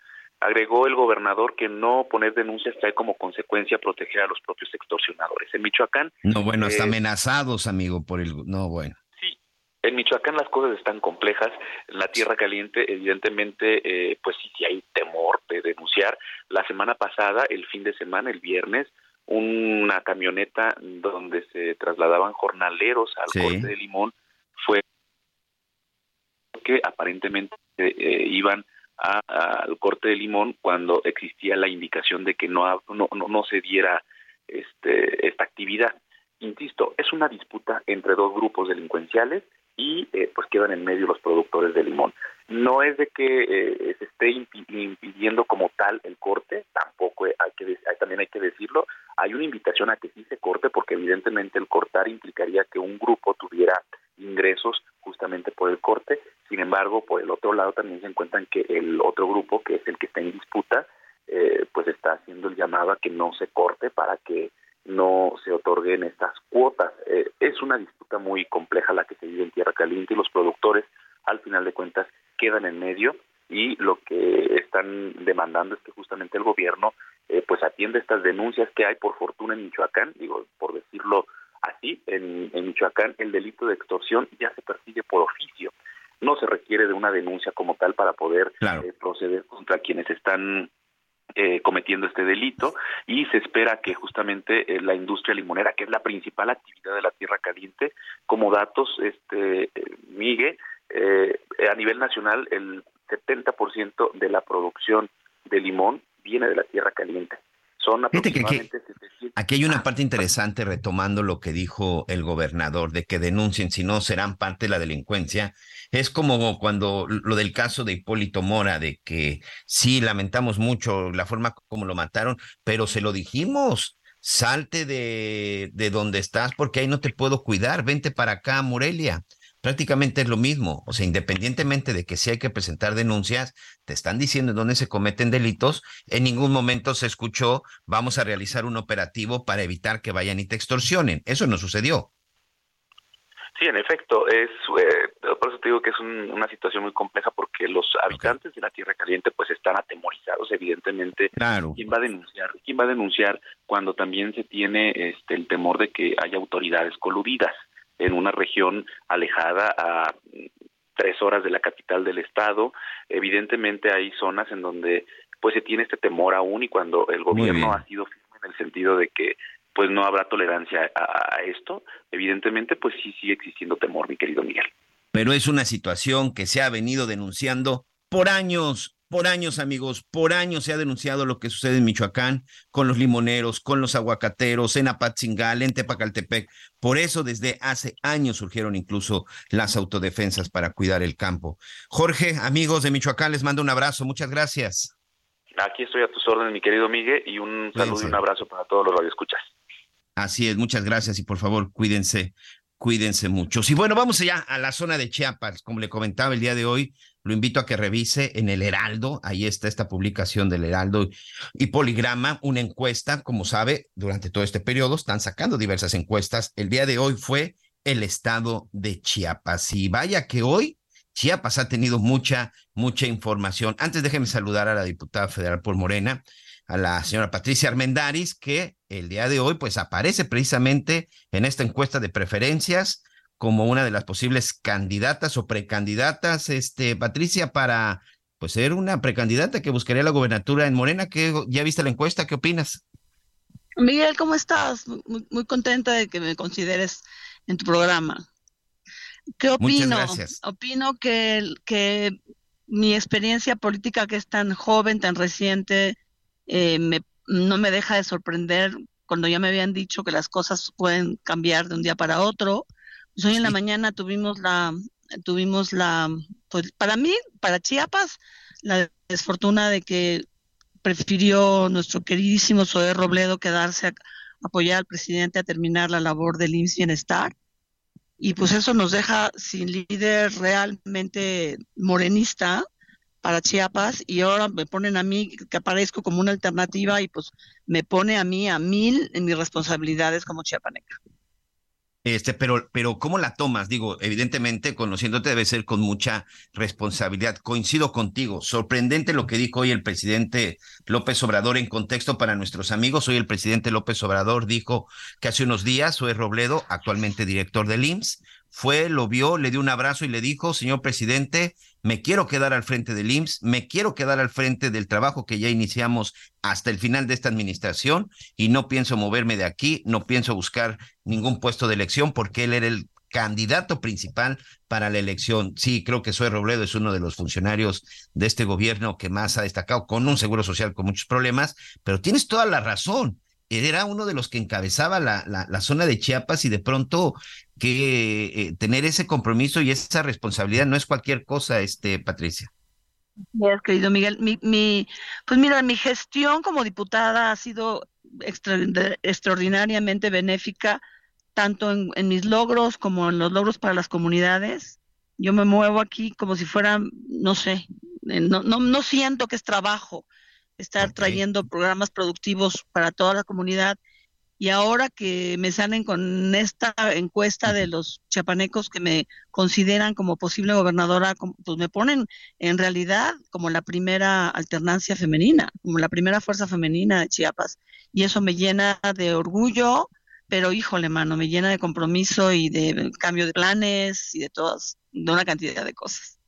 Agregó el gobernador que no poner denuncias trae como consecuencia proteger a los propios extorsionadores. En Michoacán. No, bueno, hasta eh, amenazados, amigo, por el. No, bueno. Sí, en Michoacán las cosas están complejas. En la tierra caliente, evidentemente, eh, pues sí, sí hay temor de denunciar. La semana pasada, el fin de semana, el viernes, una camioneta donde se trasladaban jornaleros al corte de limón fue que aparentemente eh, iban al corte de limón cuando existía la indicación de que no, no, no se diera este, esta actividad. Insisto, es una disputa entre dos grupos delincuenciales y eh, pues quedan en medio los productores de limón. No es de que eh, se esté impidiendo como tal el corte, tampoco hay que también hay que decirlo, hay una invitación a que sí se corte porque evidentemente el cortar implicaría que un grupo tuviera ingresos justamente por el corte. Sin embargo, por el otro lado también se encuentran que el otro grupo, que es el que está en disputa, eh, pues está haciendo el llamado a que no se corte para que no se otorguen estas cuotas. Eh, es una disputa muy compleja la que se vive en Tierra Caliente y los productores, al final de cuentas, quedan en medio y lo que están demandando es que justamente el gobierno eh, pues atienda estas denuncias que hay por fortuna en Michoacán, digo, por decirlo Así, en, Michoacán, el delito de extorsión ya se persigue por oficio. No se requiere de una denuncia como tal para poder eh, proceder contra quienes están eh, cometiendo este delito y se espera que justamente eh, la industria limonera, que es la principal actividad de la tierra caliente, como datos, este Migue, a nivel nacional el 70% de la producción de limón viene de la tierra caliente. Son aproximadamente Aquí hay una parte interesante retomando lo que dijo el gobernador de que denuncien, si no serán parte de la delincuencia. Es como cuando lo del caso de Hipólito Mora, de que sí, lamentamos mucho la forma como lo mataron, pero se lo dijimos, salte de, de donde estás porque ahí no te puedo cuidar, vente para acá, Morelia prácticamente es lo mismo. O sea, independientemente de que si hay que presentar denuncias, te están diciendo en dónde se cometen delitos, en ningún momento se escuchó, vamos a realizar un operativo para evitar que vayan y te extorsionen. Eso no sucedió. Sí, en efecto, es eh, por eso te digo que es una situación muy compleja porque los habitantes de la Tierra Caliente pues están atemorizados, evidentemente. Claro. ¿Quién va a denunciar? ¿Quién va a denunciar cuando también se tiene este el temor de que haya autoridades coludidas? En una región alejada a tres horas de la capital del estado. Evidentemente hay zonas en donde pues se tiene este temor aún y cuando el gobierno ha sido firme en el sentido de que pues no habrá tolerancia a, a, esto, evidentemente pues sí sigue existiendo temor, mi querido Miguel. Pero es una situación que se ha venido denunciando por años, por años, amigos, por años se ha denunciado lo que sucede en Michoacán con los limoneros, con los aguacateros, en Apatzingal, en Tepacaltepec. Por eso desde hace años surgieron incluso las autodefensas para cuidar el campo. Jorge, amigos de Michoacán, les mando un abrazo. Muchas gracias. Aquí estoy a tus órdenes, mi querido Miguel, y un saludo y un abrazo para todos los radioescuchas. Así es, muchas gracias y por favor cuídense, cuídense mucho. Y bueno, vamos allá a la zona de Chiapas, como le comentaba el día de hoy, lo invito a que revise en el Heraldo, ahí está esta publicación del Heraldo y Poligrama, una encuesta, como sabe, durante todo este periodo están sacando diversas encuestas. El día de hoy fue el estado de Chiapas y vaya que hoy Chiapas ha tenido mucha, mucha información. Antes déjenme saludar a la diputada federal por Morena, a la señora Patricia Armendaris, que el día de hoy pues aparece precisamente en esta encuesta de preferencias como una de las posibles candidatas o precandidatas, este, Patricia, para pues ser una precandidata que buscaría la gobernatura en Morena. que ¿Ya viste la encuesta? ¿Qué opinas? Miguel, ¿cómo estás? Muy, contenta de que me consideres en tu programa. ¿Qué opino? Muchas gracias. Opino que, que mi experiencia política, que es tan joven, tan reciente, eh, me, no me deja de sorprender cuando ya me habían dicho que las cosas pueden cambiar de un día para otro. Pues hoy en la mañana tuvimos la, tuvimos la, pues para mí, para Chiapas, la desfortuna de que prefirió nuestro queridísimo Zoé Robledo quedarse a apoyar al presidente a terminar la labor del IMSS Bienestar. Y pues eso nos deja sin líder realmente morenista para Chiapas y ahora me ponen a mí que aparezco como una alternativa y pues me pone a mí a mil en mis responsabilidades como chiapaneca. Este, pero, pero ¿cómo la tomas? Digo, evidentemente, conociéndote debe ser con mucha responsabilidad. Coincido contigo. Sorprendente lo que dijo hoy el presidente López Obrador en contexto para nuestros amigos. Hoy el presidente López Obrador dijo que hace unos días, Zoe Robledo, actualmente director del IMSS, fue, lo vio, le dio un abrazo y le dijo, señor presidente, me quiero quedar al frente del IMSS, me quiero quedar al frente del trabajo que ya iniciamos hasta el final de esta administración y no pienso moverme de aquí, no pienso buscar ningún puesto de elección porque él era el candidato principal para la elección. Sí, creo que Soy Robledo es uno de los funcionarios de este gobierno que más ha destacado con un seguro social con muchos problemas, pero tienes toda la razón era uno de los que encabezaba la, la, zona de Chiapas y de pronto que eh, tener ese compromiso y esa responsabilidad no es cualquier cosa, este Patricia. Bien, querido Miguel, mi, mi, pues mira, mi gestión como diputada ha sido extraordinariamente benéfica, tanto en, en, mis logros como en los logros para las comunidades. Yo me muevo aquí como si fuera, no sé, no, no, no siento que es trabajo, estar trayendo programas productivos para toda la comunidad. Y ahora que me salen con esta encuesta de los chapanecos que me consideran como posible gobernadora, pues me ponen en realidad como la primera alternancia femenina, como la primera fuerza femenina de Chiapas. Y eso me llena de orgullo, pero híjole, mano, me llena de compromiso y de cambio de planes y de todas, de una cantidad de cosas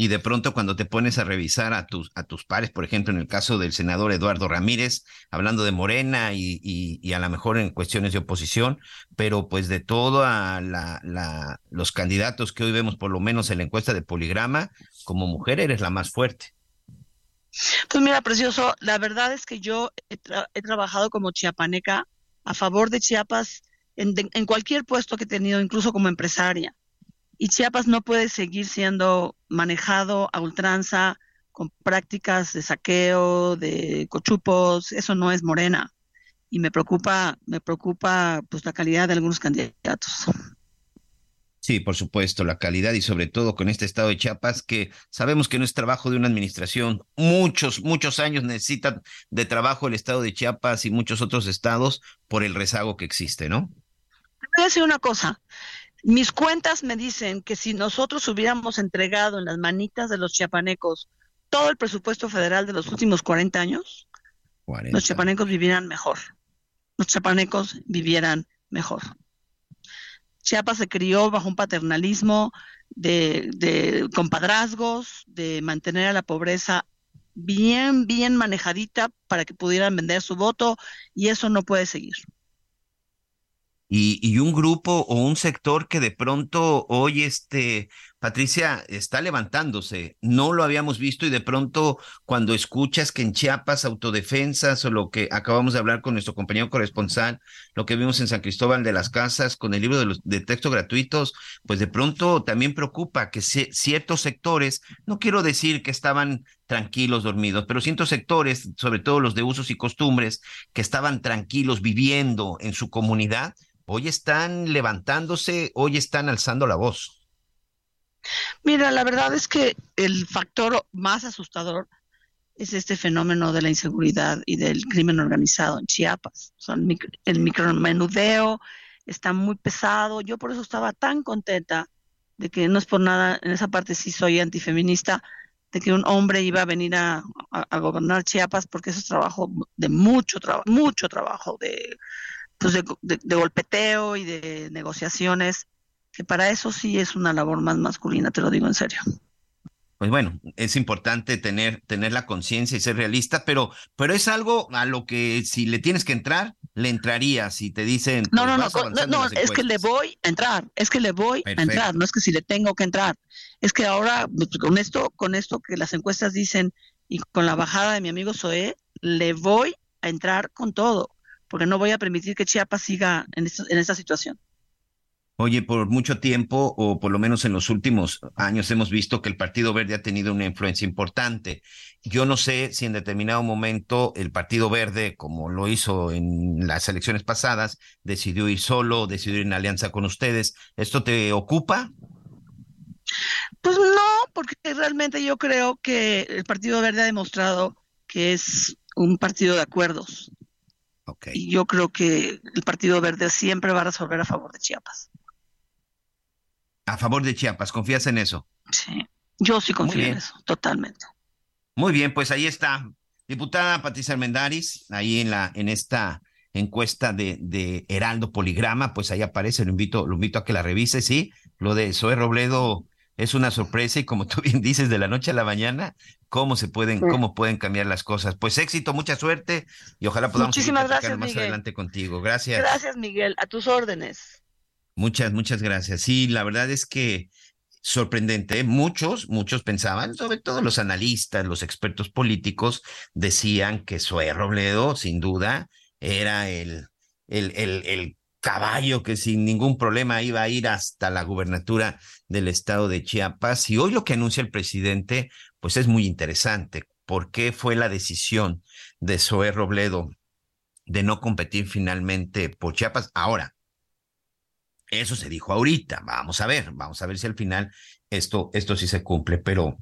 y de pronto cuando te pones a revisar a tus, a tus pares, por ejemplo, en el caso del senador Eduardo Ramírez, hablando de Morena y, y, a lo mejor en cuestiones de oposición, pero pues de todos la, la, los candidatos que hoy vemos, por lo menos en la encuesta de Poligrama, como mujer eres la más fuerte. Pues mira, precioso, la verdad es que yo he, trabajado como chiapaneca a favor de Chiapas en, en cualquier puesto que he tenido, incluso como empresaria y Chiapas no puede seguir siendo manejado a ultranza con prácticas de saqueo, de cochupos, eso no es morena. Y me preocupa, me preocupa pues la calidad de algunos candidatos. Sí, por supuesto, la calidad y sobre todo con este estado de Chiapas que sabemos que no es trabajo de una administración. Muchos, muchos años necesitan de trabajo el estado de Chiapas y muchos otros estados por el rezago que existe, ¿no? Voy a decir una cosa. Mis cuentas me dicen que si nosotros hubiéramos entregado en las manitas de los chiapanecos todo el presupuesto federal de los últimos 40 años, los chiapanecos vivieran mejor. Los chiapanecos vivieran mejor. Chiapas se crió bajo un paternalismo de, de compadrazgos, de mantener a la pobreza bien, bien manejadita para que pudieran vender su voto y eso no puede seguir y, y, un grupo o un sector que de pronto hoy, este, Patricia, está levantándose. No lo habíamos visto y de pronto cuando escuchas que en Chiapas autodefensas o lo que acabamos de hablar con nuestro compañero corresponsal, lo que vimos en San Cristóbal de las Casas con el libro de, los, de texto gratuitos, pues de pronto también preocupa que ciertos sectores, no quiero decir que estaban tranquilos, dormidos, pero ciertos sectores, sobre todo los de usos y costumbres, que estaban tranquilos viviendo en su comunidad, hoy están levantándose, hoy están alzando la voz. Mira, la verdad es que el factor más asustador es este fenómeno de la inseguridad y del crimen organizado en Chiapas. el micromenudeo está muy pesado. Yo por eso estaba tan contenta de que no es por nada, en esa parte sí soy antifeminista, de que un hombre iba a venir a, gobernar Chiapas porque eso es trabajo de mucho trabajo, mucho trabajo de pues de, golpeteo y de negociaciones, que para eso sí es una labor más masculina, te lo digo en serio. Pues bueno, es importante tener, tener la conciencia y ser realista, pero, pero es algo a lo que si le tienes que entrar, le entrarías si te dicen. No, no, no, no, es que le voy a entrar, es que le voy a entrar, no es que si le tengo que entrar, es que ahora pues, con esto, con esto que las encuestas dicen y con la bajada de mi amigo Zoé, le voy a entrar con todo porque no voy a permitir que Chiapas siga en, esta, en esta situación. Oye, por mucho tiempo, o por lo menos en los últimos años, hemos visto que el Partido Verde ha tenido una influencia importante. Yo no sé si en determinado momento el Partido Verde, como lo hizo en las elecciones pasadas, decidió ir solo, decidió ir en alianza con ustedes. ¿Esto te ocupa? Pues no, porque realmente yo creo que el Partido Verde ha demostrado que es un partido de acuerdos. Okay. Y yo creo que el Partido Verde siempre va a resolver a favor de Chiapas. A favor de Chiapas, ¿confías en eso? Sí, yo sí confío en eso, totalmente. Muy bien, pues ahí está. Diputada Patricia Armendaris, ahí en la, en esta encuesta de, de Heraldo Poligrama, pues ahí aparece, lo invito, lo invito a que la revise, sí. Lo de Zoe Robledo es una sorpresa y como <laughs> tú bien dices, de la noche a la mañana, cómo se pueden, cómo pueden cambiar las cosas. Pues éxito, mucha suerte y ojalá podamos Muchísimas gracias, más Miguel. adelante contigo. Gracias. Gracias, Miguel. A tus órdenes. Muchas, muchas gracias. Sí, la verdad es que sorprendente. Muchos, muchos pensaban, sobre todo los analistas, los expertos políticos, decían que Zoé Robledo, sin duda, era el, el, el, el caballo que sin ningún problema iba a ir hasta la gubernatura del estado de Chiapas. Y hoy lo que anuncia el presidente, pues es muy interesante. ¿Por qué fue la decisión de Zoé Robledo de no competir finalmente por Chiapas? Ahora, eso se dijo ahorita. Vamos a ver, vamos a ver si al final esto, esto sí se cumple, pero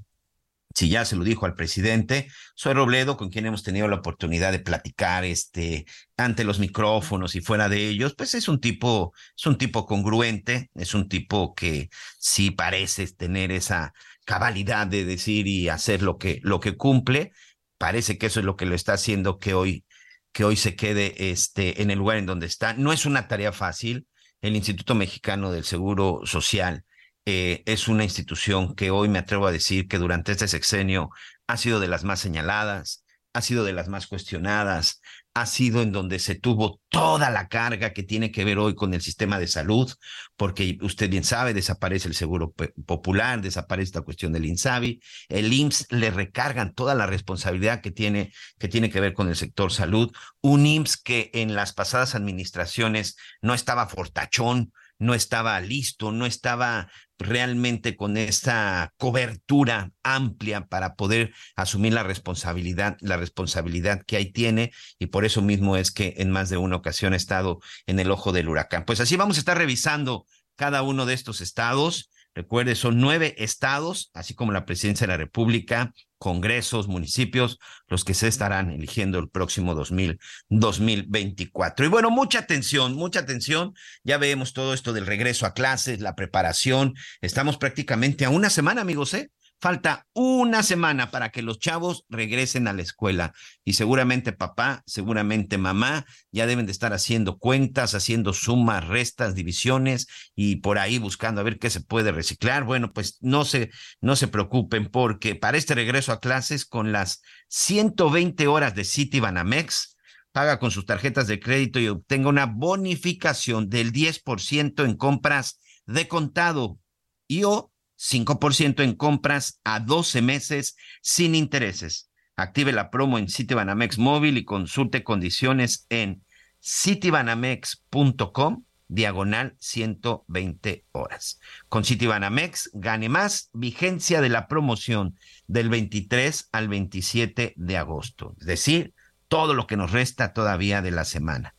si ya se lo dijo al presidente, soy Robledo, con quien hemos tenido la oportunidad de platicar este, ante los micrófonos y fuera de ellos, pues es un tipo, es un tipo congruente, es un tipo que sí parece tener esa cabalidad de decir y hacer lo que, lo que cumple. Parece que eso es lo que lo está haciendo que hoy, que hoy se quede este, en el lugar en donde está. No es una tarea fácil el Instituto Mexicano del Seguro Social eh, es una institución que hoy me atrevo a decir que durante este sexenio ha sido de las más señaladas, ha sido de las más cuestionadas, ha sido en donde se tuvo toda la carga que tiene que ver hoy con el sistema de salud, porque usted bien sabe, desaparece el seguro popular, desaparece esta cuestión del INSABI, el IMSS le recargan toda la responsabilidad que tiene, que tiene que ver con el sector salud, un IMSS que en las pasadas administraciones no estaba fortachón, no estaba listo, no estaba realmente con esta cobertura amplia para poder asumir la responsabilidad, la responsabilidad que ahí tiene, y por eso mismo es que en más de una ocasión ha estado en el ojo del huracán. Pues así vamos a estar revisando cada uno de estos estados. Recuerde, son nueve estados, así como la presidencia de la República, congresos, municipios, los que se estarán eligiendo el próximo 2000, 2024. Y bueno, mucha atención, mucha atención. Ya vemos todo esto del regreso a clases, la preparación. Estamos prácticamente a una semana, amigos, ¿eh? Falta una semana para que los chavos regresen a la escuela y seguramente papá, seguramente mamá ya deben de estar haciendo cuentas, haciendo sumas, restas, divisiones y por ahí buscando a ver qué se puede reciclar. Bueno, pues no se, no se preocupen porque para este regreso a clases con las 120 horas de City Banamex, paga con sus tarjetas de crédito y obtenga una bonificación del 10% en compras de contado y o 5% en compras a 12 meses sin intereses. Active la promo en Citibanamex móvil y consulte condiciones en citibanamex.com diagonal 120 horas. Con Citibanamex gane más vigencia de la promoción del 23 al 27 de agosto, es decir, todo lo que nos resta todavía de la semana.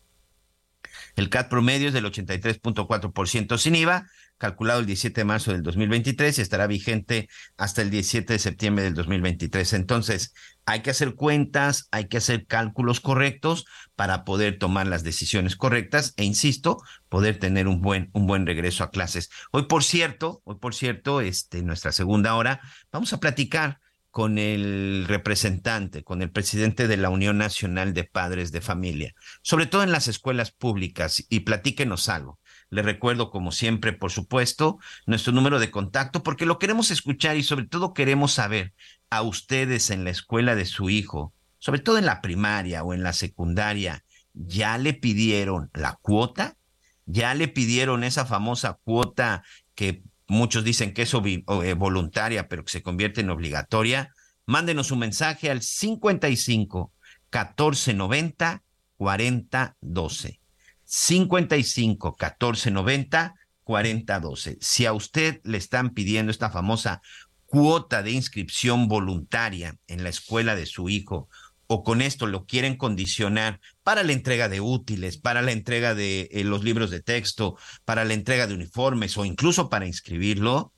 El CAT promedio es del 83.4% sin IVA, calculado el 17 de marzo del 2023 y estará vigente hasta el 17 de septiembre del 2023. Entonces, hay que hacer cuentas, hay que hacer cálculos correctos para poder tomar las decisiones correctas e, insisto, poder tener un buen, un buen regreso a clases. Hoy, por cierto, hoy, por cierto, este, nuestra segunda hora, vamos a platicar con el representante, con el presidente de la Unión Nacional de Padres de Familia, sobre todo en las escuelas públicas, y platíquenos algo. Le recuerdo, como siempre, por supuesto, nuestro número de contacto, porque lo queremos escuchar y sobre todo queremos saber a ustedes en la escuela de su hijo, sobre todo en la primaria o en la secundaria, ¿ya le pidieron la cuota? ¿Ya le pidieron esa famosa cuota que muchos dicen que es eh, voluntaria, pero que se convierte en obligatoria? Mándenos un mensaje al 55 1490 4012. 55 1490 4012. Si a usted le están pidiendo esta famosa cuota de inscripción voluntaria en la escuela de su hijo o con esto lo quieren condicionar para la entrega de útiles, para la entrega de eh, los libros de texto, para la entrega de uniformes o incluso para inscribirlo,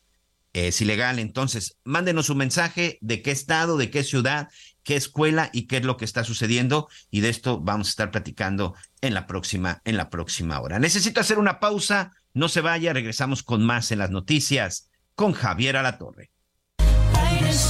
es ilegal. Entonces, mándenos un mensaje de qué estado, de qué ciudad, qué escuela y qué es lo que está sucediendo. Y de esto vamos a estar platicando en la próxima, en la próxima hora. Necesito hacer una pausa. No se vaya, regresamos con más en las noticias con Javier Alatorre. es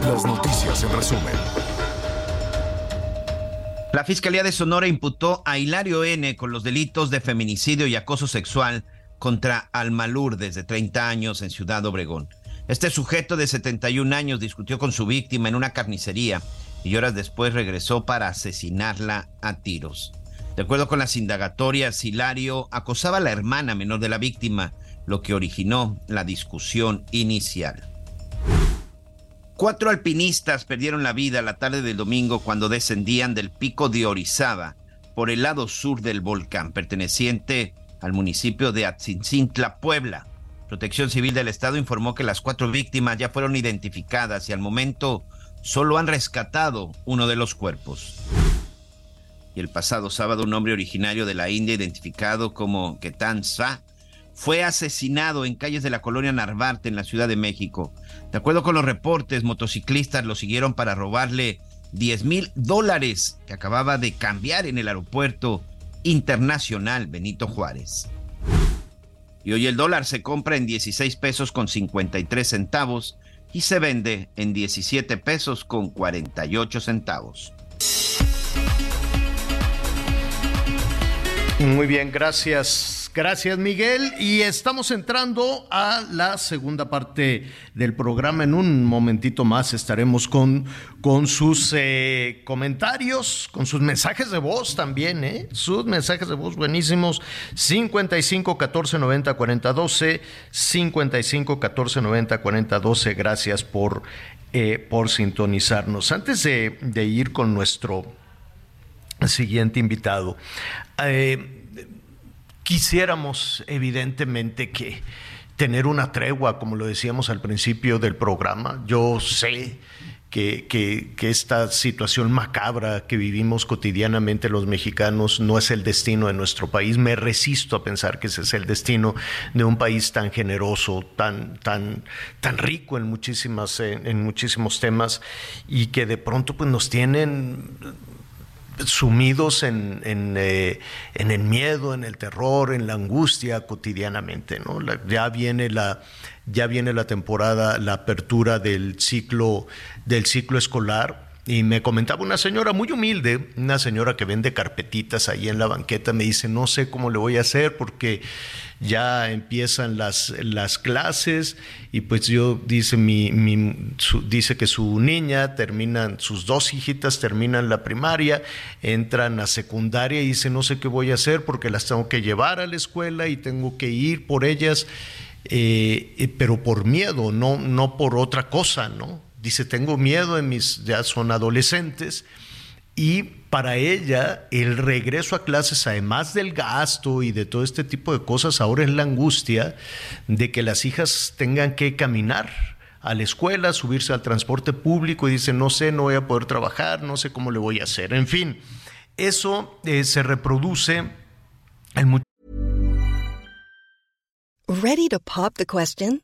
Las noticias en resumen. La Fiscalía de Sonora imputó a Hilario N. con los delitos de feminicidio y acoso sexual contra Almalur desde 30 años en Ciudad Obregón. Este sujeto de 71 años discutió con su víctima en una carnicería y horas después regresó para asesinarla a tiros. De acuerdo con las indagatorias, Hilario acosaba a la hermana menor de la víctima, lo que originó la discusión inicial. Cuatro alpinistas perdieron la vida la tarde del domingo cuando descendían del pico de Orizaba por el lado sur del volcán, perteneciente al municipio de Atzincintla, Puebla. Protección Civil del Estado informó que las cuatro víctimas ya fueron identificadas y al momento solo han rescatado uno de los cuerpos. Y el pasado sábado un hombre originario de la India identificado como Ketan Sa fue asesinado en calles de la colonia Narvarte en la Ciudad de México. De acuerdo con los reportes, motociclistas lo siguieron para robarle 10 mil dólares que acababa de cambiar en el aeropuerto internacional Benito Juárez. Y hoy el dólar se compra en 16 pesos con 53 centavos y se vende en 17 pesos con 48 centavos. Muy bien, gracias. Gracias, Miguel. Y estamos entrando a la segunda parte del programa. En un momentito más estaremos con, con sus eh, comentarios, con sus mensajes de voz también, ¿eh? Sus mensajes de voz buenísimos. 55 14 90 40 12, 55 14 90 40 12. Gracias por, eh, por sintonizarnos. Antes de, de, ir con nuestro siguiente invitado, eh, quisiéramos evidentemente que tener una tregua, como lo decíamos al principio del programa. Yo sé que, que, esta situación macabra que vivimos cotidianamente los mexicanos no es el destino de nuestro país. Me resisto a pensar que ese es el destino de un país tan generoso, tan, tan, tan rico en, muchísimas, en, muchísimos temas y que de pronto pues, nos tienen sumidos en, eh, en, el miedo, en el terror, en la angustia cotidianamente. ¿no? ya, viene la, ya viene la temporada, la apertura del ciclo, del ciclo escolar. Y me comentaba una señora muy humilde, una señora que vende carpetitas ahí en la banqueta, me dice, no sé cómo le voy a hacer porque ya empiezan las, las clases y pues yo dice mi, dice que su niña terminan sus dos hijitas terminan la primaria entran a secundaria y dice no sé qué voy a hacer porque las tengo que llevar a la escuela y tengo que ir por ellas eh, eh, pero por miedo no no por otra cosa no dice tengo miedo en mis ya son adolescentes y para ella el regreso a clases, además del gasto y de todo este tipo de cosas, ahora es la angustia de que las hijas tengan que caminar a la escuela, subirse al transporte público y dice, no sé, no voy a poder trabajar, no sé cómo le voy a hacer. En fin, eso eh, se reproduce en Ready to pop the question?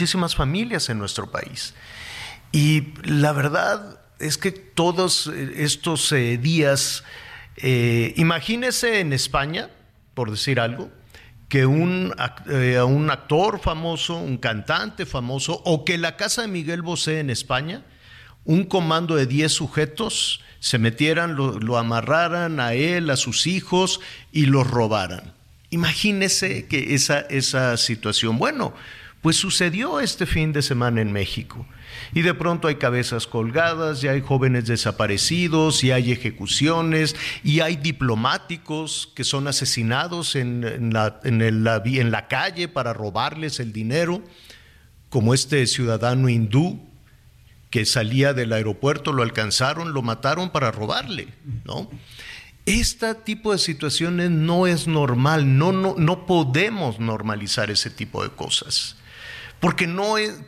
Muchísimas familias en nuestro país. Y la verdad es que todos estos eh, días, eh, imagínese en España, por decir algo, que un, eh, un actor famoso, un cantante famoso, o que la casa de Miguel Bosé en España, un comando de 10 sujetos se metieran, lo, lo, amarraran a él, a sus hijos y los robaran. Imagínese que esa, esa situación. Bueno, pues sucedió este fin de semana en México. Y de pronto hay cabezas colgadas, y hay jóvenes desaparecidos, y hay ejecuciones, y hay diplomáticos que son asesinados en, la, el, en la calle para robarles el dinero, como este ciudadano hindú que salía del aeropuerto, lo alcanzaron, lo mataron para robarle, ¿no? Este tipo de situaciones no es normal, no, no, no podemos normalizar ese tipo de cosas porque, no es,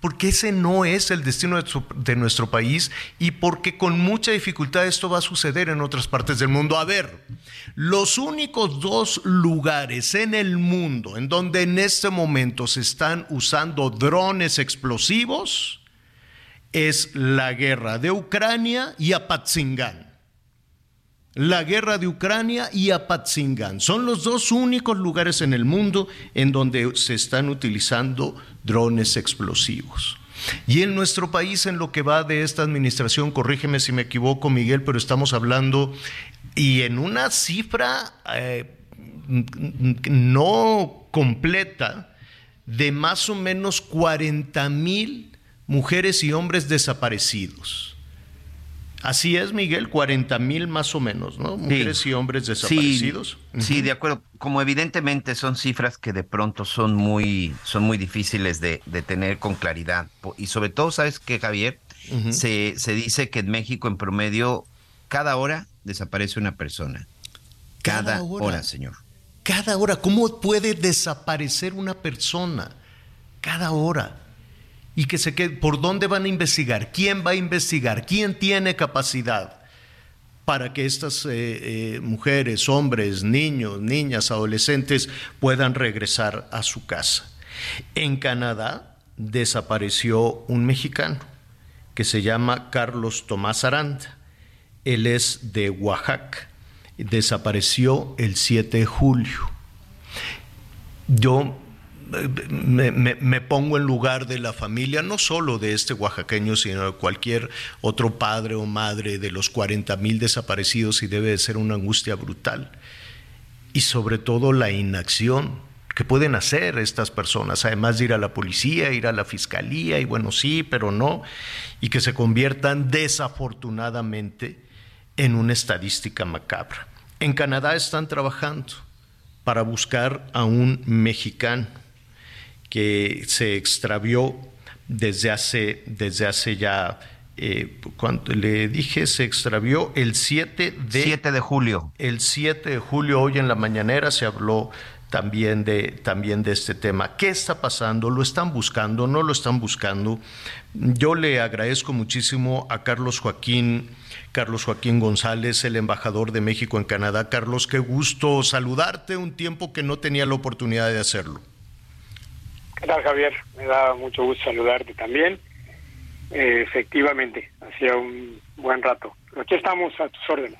porque, ese no es el destino de, de, nuestro país y porque con mucha dificultad esto va a suceder en otras partes del mundo. A ver, los únicos dos lugares en el mundo en donde en este momento se están usando drones explosivos es la guerra de Ucrania y Apatzingán la guerra de Ucrania y Apatzingán. Son los dos únicos lugares en el mundo en donde se están utilizando drones explosivos. Y en nuestro país, en lo que va de esta administración, corrígeme si me equivoco, Miguel, pero estamos hablando y en una cifra eh, no completa de más o menos 40 mil mujeres y hombres desaparecidos. Así es, Miguel, 40 mil más o menos, ¿no? Mujeres sí. y hombres desaparecidos. Sí, uh -huh. sí, de acuerdo. Como evidentemente son cifras que de pronto son muy, son muy difíciles de, de tener con claridad. Y sobre todo, ¿sabes qué, Javier? Uh -huh. se, se dice que en México en promedio cada hora desaparece una persona. Cada, cada hora. hora, señor. Cada hora. ¿Cómo puede desaparecer una persona? Cada hora y que se quede, ¿por dónde van a investigar? ¿Quién va a investigar? ¿Quién tiene capacidad para que estas eh, eh, mujeres, hombres, niños, niñas, adolescentes puedan regresar a su casa? En Canadá desapareció un mexicano que se llama Carlos Tomás Aranda. Él es de Oaxaca. Desapareció el 7 de julio. Yo me, pongo en lugar de la familia, no solo de este oaxaqueño, sino de cualquier otro padre o madre de los 40 mil desaparecidos y debe de ser una angustia brutal. Y sobre todo la inacción que pueden hacer estas personas, además de ir a la policía, ir a la fiscalía, y bueno, sí, pero no, y que se conviertan desafortunadamente en una estadística macabra. En Canadá están trabajando para buscar a un mexicano que se extravió desde hace, desde hace ya, eh, cuando le dije, se extravió el 7 de, 7 de julio. El 7 de julio, hoy en la mañanera, se habló también de, también de este tema. ¿Qué está pasando? ¿Lo están buscando? ¿No lo están buscando? Yo le agradezco muchísimo a Carlos Joaquín. Carlos Joaquín González, el embajador de México en Canadá. Carlos, qué gusto saludarte un tiempo que no tenía la oportunidad de hacerlo. ¿Qué tal, Javier? Me da mucho gusto saludarte también. Eh, efectivamente, hacía un buen rato. Aquí estamos a tus órdenes.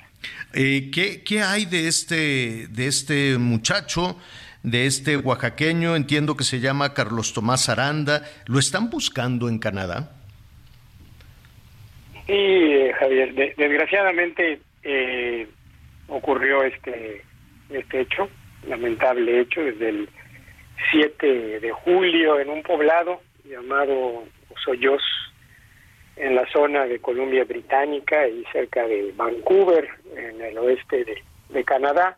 Eh, ¿qué, ¿Qué hay de este, de este muchacho, de este oaxaqueño? Entiendo que se llama Carlos Tomás Aranda. ¿Lo están buscando en Canadá? Sí, eh, Javier. De, desgraciadamente eh, ocurrió este, este hecho, lamentable hecho, desde el 7 de julio en un poblado llamado Soyos, en la zona de Columbia Británica y cerca de Vancouver, en el oeste de, Canadá.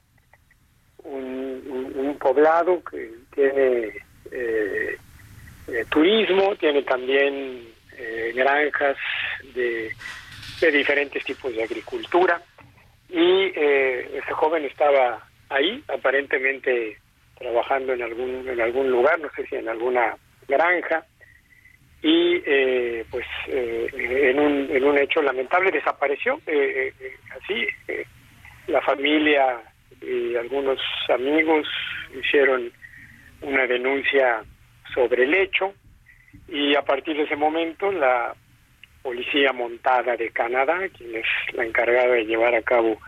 Un, poblado que tiene eh, eh, turismo, tiene también eh, granjas de, de, diferentes tipos de agricultura. Y ese joven estaba ahí, aparentemente trabajando en algún, en algún lugar, no sé si en alguna granja, y eh, pues eh, en, un, en un hecho lamentable desapareció eh, así la familia y algunos amigos hicieron una denuncia sobre el hecho y a partir de ese momento la policía montada de Canadá quien es la encargada de llevar a cabo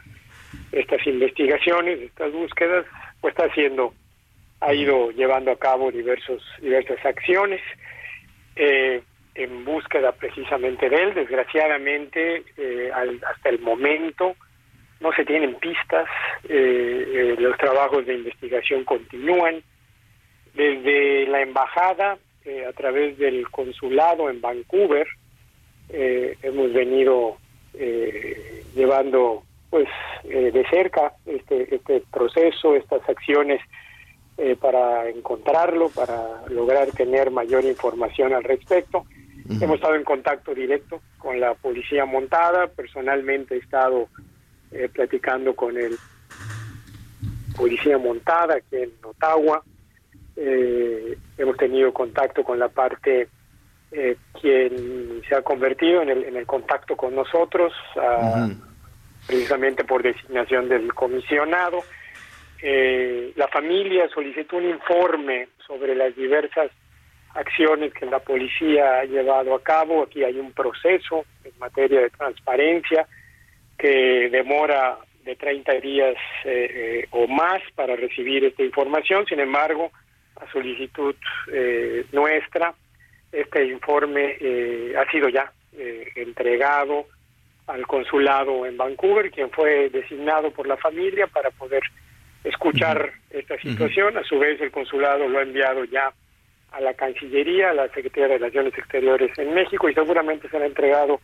estas investigaciones estas búsquedas pues está haciendo ha ido llevando a cabo diversos diversas acciones eh, en búsqueda precisamente de él. Desgraciadamente, eh, hasta el momento no se tienen pistas, eh, los trabajos de investigación continúan. Desde la embajada, a través del consulado en Vancouver, hemos venido llevando pues de cerca este, este proceso, estas acciones eh, para encontrarlo, para lograr tener mayor información al respecto. Hemos estado en contacto directo con la policía montada, personalmente he estado eh, platicando con el policía montada aquí en Ottawa, eh, hemos tenido contacto con la parte quien se ha convertido en el, en el contacto con nosotros, precisamente por designación del comisionado. Eh, la familia solicitó un informe sobre las diversas acciones que la policía ha llevado a cabo. Aquí hay un proceso en materia de transparencia que demora de 30 días eh, eh, o más para recibir esta información. Sin embargo, a solicitud nuestra, este informe ha sido ya entregado al consulado en Vancouver, quien fue designado por la familia para poder escuchar esta situación. A su vez, el consulado lo ha enviado ya a la Cancillería, a la Secretaría de Relaciones Exteriores en México y seguramente se ha entregado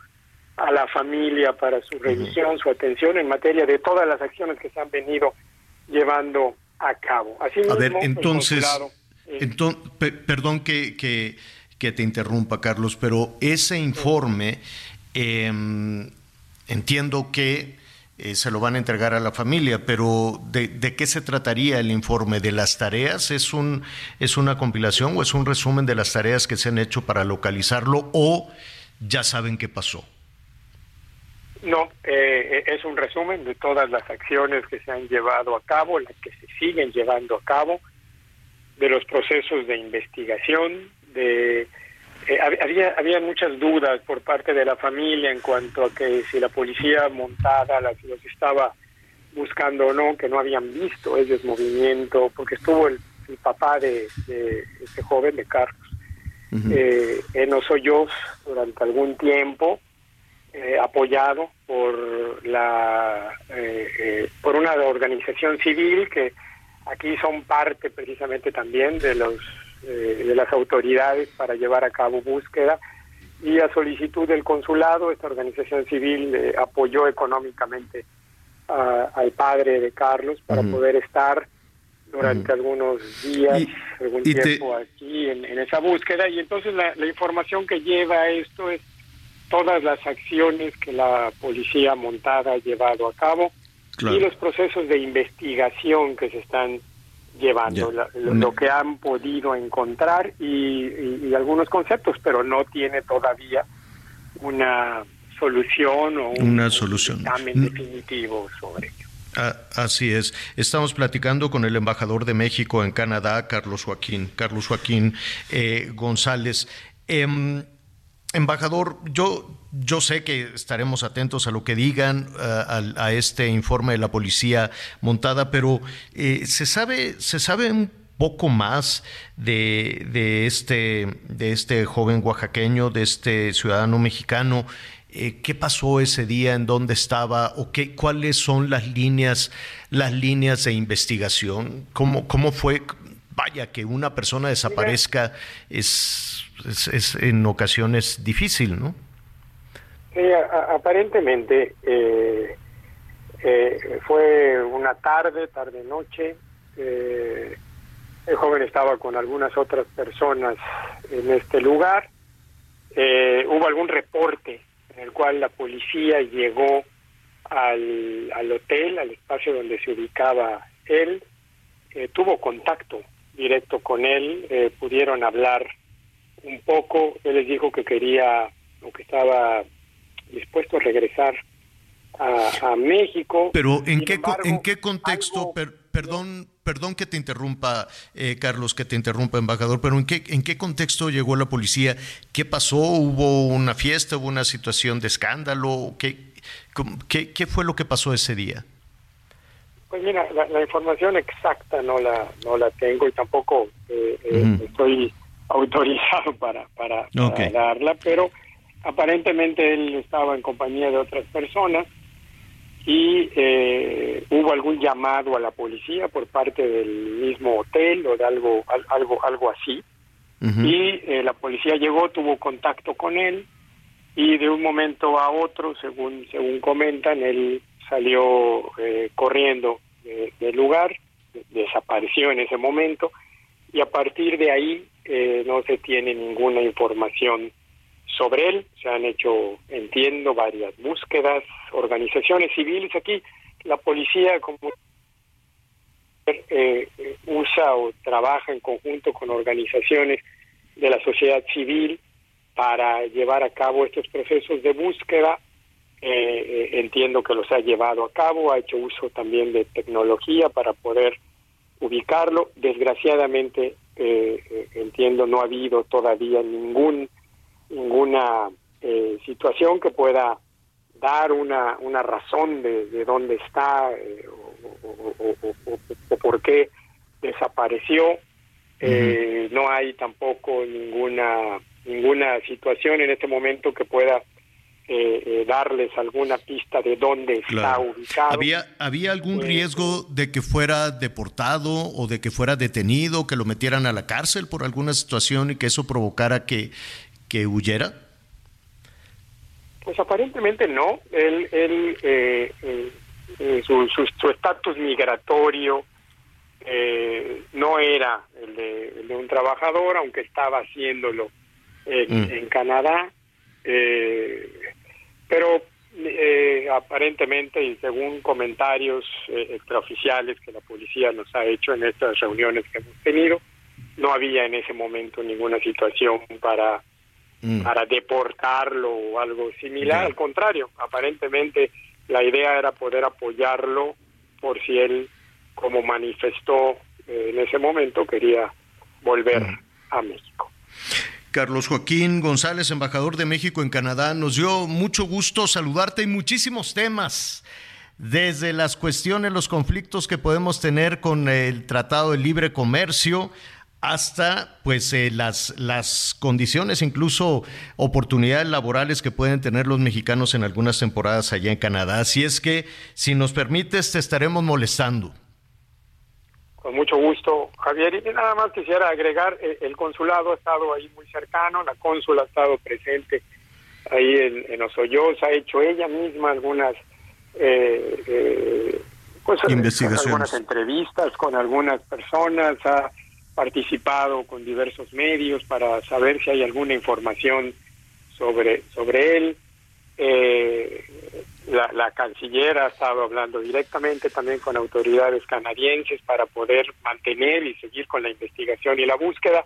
a la familia para su revisión, su atención en materia de todas las acciones que se han venido llevando a cabo. Así a ver, entonces, entonces perdón que, que, que, te interrumpa, Carlos, pero ese informe em, entiendo que eh, se lo van a entregar a la familia, pero ¿de, qué se trataría el informe? ¿De las tareas? ¿Es, un, ¿Es una compilación o es un resumen de las tareas que se han hecho para localizarlo o ya saben qué pasó? No, eh, es un resumen de todas las acciones que se han llevado a cabo, las que se siguen llevando a cabo, de los procesos de investigación, de eh, había, había muchas dudas por parte de la familia en cuanto a que si la policía montada los estaba buscando o no, que no habían visto ese movimiento, porque estuvo el, papá de, este joven, de Carlos, eh, en Osoyos durante algún tiempo, eh, apoyado por la por una organización civil que aquí son parte precisamente también de los eh, de las autoridades para llevar a cabo búsqueda. Y a solicitud del consulado esta organización civil eh, apoyó económicamente al padre de Carlos para poder estar durante algunos días, algún tiempo aquí en, esa búsqueda. Y entonces la, información que lleva esto es todas las acciones que la policía montada ha llevado a cabo y los procesos de investigación que se están llevando lo, que han podido encontrar y, algunos conceptos, pero no tiene todavía una solución o un, una solución definitivo sobre ello. Ah, así es. Estamos platicando con el embajador de México en Canadá, Carlos Joaquín, Carlos Joaquín eh, González. Em, embajador, yo yo sé que estaremos atentos a lo que digan eh, a, este informe de la policía montada, pero eh, se sabe se sabe un poco más de, este de este joven oaxaqueño, de este ciudadano mexicano. Eh, ¿Qué pasó ese día? ¿En dónde estaba? ¿O qué, cuáles son las líneas, las líneas de investigación? ¿Cómo, cómo fue? Vaya, que una persona desaparezca es, es, en ocasiones difícil, ¿no? Sí, aparentemente eh, eh, fue una tarde, tarde-noche. Eh, el joven estaba con algunas otras personas en este lugar. Eh, hubo algún reporte en el cual la policía llegó al, al hotel, al espacio donde se ubicaba él, tuvo contacto directo con él, pudieron hablar un poco, él les dijo que quería o que estaba dispuesto a regresar a, México. Pero ¿en qué, ¿en qué contexto, perdón, perdón que te interrumpa, eh, Carlos, que te interrumpa, embajador, pero ¿en qué, ¿en qué contexto llegó la policía? ¿Qué pasó? ¿Hubo una fiesta? ¿Hubo una situación de escándalo? ¿Qué, qué, qué fue lo que pasó ese día? Pues mira, la, información exacta no la no la tengo y tampoco eh, eh, estoy autorizado para, para, darla, pero aparentemente él estaba en compañía de otras personas y eh, hubo algún llamado a la policía por parte del mismo hotel o de algo algo algo así. Y eh, la policía llegó tuvo contacto con él y de un momento a otro según según comentan él salió eh, corriendo del lugar desapareció en ese momento y a partir de ahí no se tiene ninguna información sobre él. Se han hecho, entiendo, varias búsquedas, organizaciones civiles. Aquí la policía como eh, usa o trabaja en conjunto con organizaciones de la sociedad civil para llevar a cabo estos procesos de búsqueda. Eh, eh, entiendo que los ha llevado a cabo, ha hecho uso también de tecnología para poder ubicarlo. Desgraciadamente, entiendo, no ha habido todavía ningún ninguna eh, situación que pueda dar una, una razón de, de dónde está eh, o, por qué desapareció. Eh, no hay tampoco ninguna ninguna situación en este momento que pueda darles alguna pista de dónde está ubicado. ¿Había, ¿Había algún riesgo de que fuera deportado o de que fuera detenido, que lo metieran a la cárcel por alguna situación y que eso provocara que, que huyera? Pues aparentemente no. Él, él eh, eh, eh, su estatus migratorio no era el de, un trabajador, aunque estaba haciéndolo en, mm. en Canadá. Pero aparentemente y según comentarios extraoficiales que la policía nos ha hecho en estas reuniones que hemos tenido, no había en ese momento ninguna situación para Mm. para deportarlo o algo similar. Al contrario, aparentemente la idea era poder apoyarlo por si él, como manifestó eh, en ese momento, quería volver mm. a México. Carlos Joaquín González, embajador de México en Canadá, nos dio mucho gusto saludarte y muchísimos temas desde las cuestiones, los conflictos que podemos tener con el Tratado de Libre Comercio hasta pues eh, las, las condiciones, incluso oportunidades laborales que pueden tener los mexicanos en algunas temporadas allá en Canadá. Así es que, si nos permites, te estaremos molestando. Con mucho gusto, Javier. Y nada más quisiera agregar, eh, el consulado ha estado ahí muy cercano, la cónsula ha estado presente ahí en, en ha hecho ella misma algunas eh, pues, investigaciones, algunas entrevistas con algunas personas, ha participado con diversos medios para saber si hay alguna información sobre, sobre él. Eh, la, canciller ha estado hablando directamente también con autoridades canadienses para poder mantener y seguir con la investigación y la búsqueda.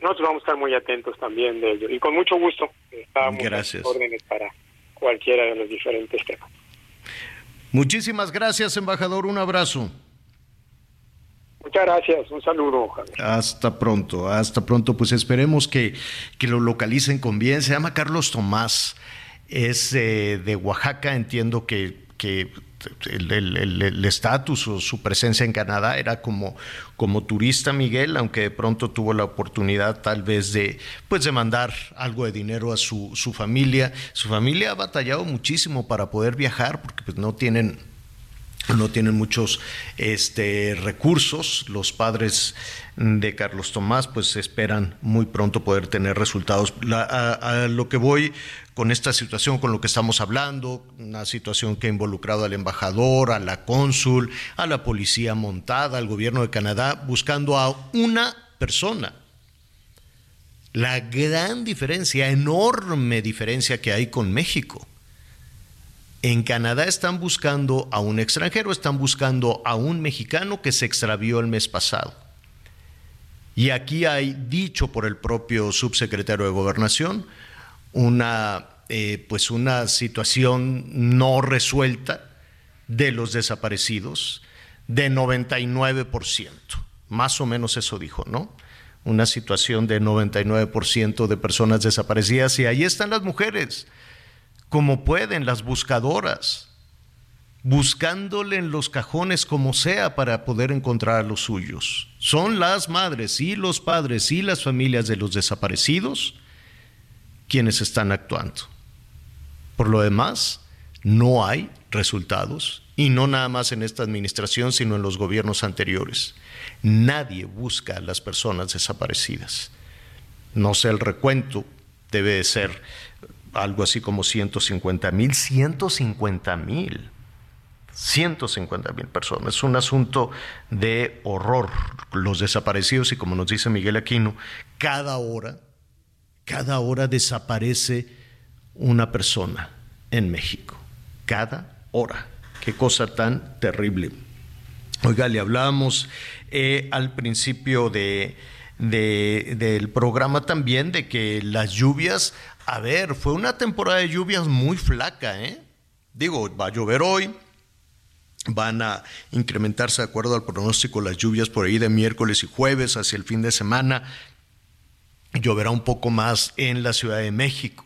Nosotros vamos a estar muy atentos también de ello. Y con mucho gusto estamos gracias. órdenes para cualquiera de los diferentes temas. Muchísimas gracias, embajador. Un abrazo. Muchas gracias, un saludo. Hasta pronto, hasta pronto. Pues esperemos que, lo localicen con bien. Se llama Carlos Tomás, es eh, de Oaxaca, entiendo que, el estatus o su presencia en Canadá era como, como turista Miguel, aunque de pronto tuvo la oportunidad tal vez de, pues de mandar algo de dinero a su, familia. Su familia ha batallado muchísimo para poder viajar porque pues no tienen no tienen muchos este, recursos. Los padres de Carlos Tomás pues esperan muy pronto poder tener resultados. a, lo que voy con esta situación, con lo que estamos hablando, una situación que ha involucrado al embajador, a la cónsul, a la policía montada, al gobierno de Canadá, buscando a una persona. La gran diferencia, enorme diferencia que hay con México en Canadá están buscando a un extranjero, están buscando a un mexicano que se extravió el mes pasado. Y aquí hay dicho por el propio subsecretario de Gobernación una, eh, pues una situación no resuelta de los desaparecidos de 99%. Más o menos eso dijo, ¿no? Una situación de 99% de personas desaparecidas y ahí están las mujeres como pueden las buscadoras, buscándole en los cajones como sea para poder encontrar a los suyos. Son las madres y los padres y las familias de los desaparecidos quienes están actuando. Por lo demás, no hay resultados y no nada más en esta administración, sino en los gobiernos anteriores. Nadie busca a las personas desaparecidas. No sé el recuento, debe de ser algo así como 150 mil, 150 mil. 150 mil personas. Es un asunto de horror. Los desaparecidos, y como nos dice Miguel Aquino, cada hora, cada hora desaparece una persona en México. Cada hora. Qué cosa tan terrible. Oiga, le hablábamos eh, al principio de, del programa también de que las lluvias a ver, fue una temporada de lluvias muy flaca, ¿eh? Digo, va a llover hoy, van a incrementarse de acuerdo al pronóstico las lluvias por ahí de miércoles y jueves hacia el fin de semana. Lloverá un poco más en la Ciudad de México.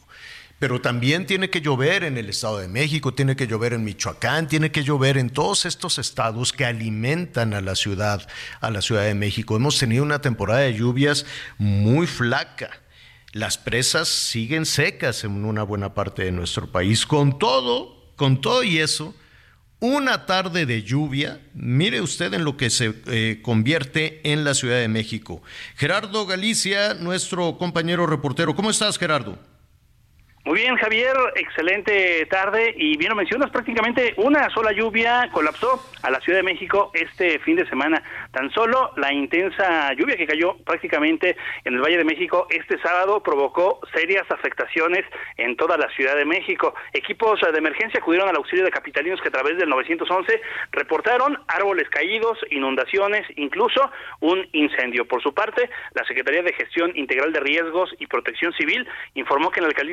Pero también tiene que llover en el Estado de México, tiene que llover en Michoacán, tiene que llover en todos estos estados que alimentan a la ciudad, a la Ciudad de México. Hemos tenido una temporada de lluvias muy flaca las presas siguen secas en una buena parte de nuestro país. Con todo, con todo y eso, una tarde de lluvia, mire usted en lo que se eh, convierte en la Ciudad de México. Gerardo Galicia, nuestro compañero reportero. ¿Cómo estás, Gerardo? Muy bien, Javier, excelente tarde y bien lo mencionas, prácticamente una sola lluvia colapsó a la Ciudad de México este fin de semana. Tan solo la intensa lluvia que cayó prácticamente en el Valle de México este sábado provocó serias afectaciones en toda la Ciudad de México. Equipos de emergencia acudieron al auxilio de capitalinos que a través del 911 reportaron árboles caídos, inundaciones, incluso un incendio. Por su parte, la Secretaría de Gestión Integral de Riesgos y Protección Civil informó que en la alcaldía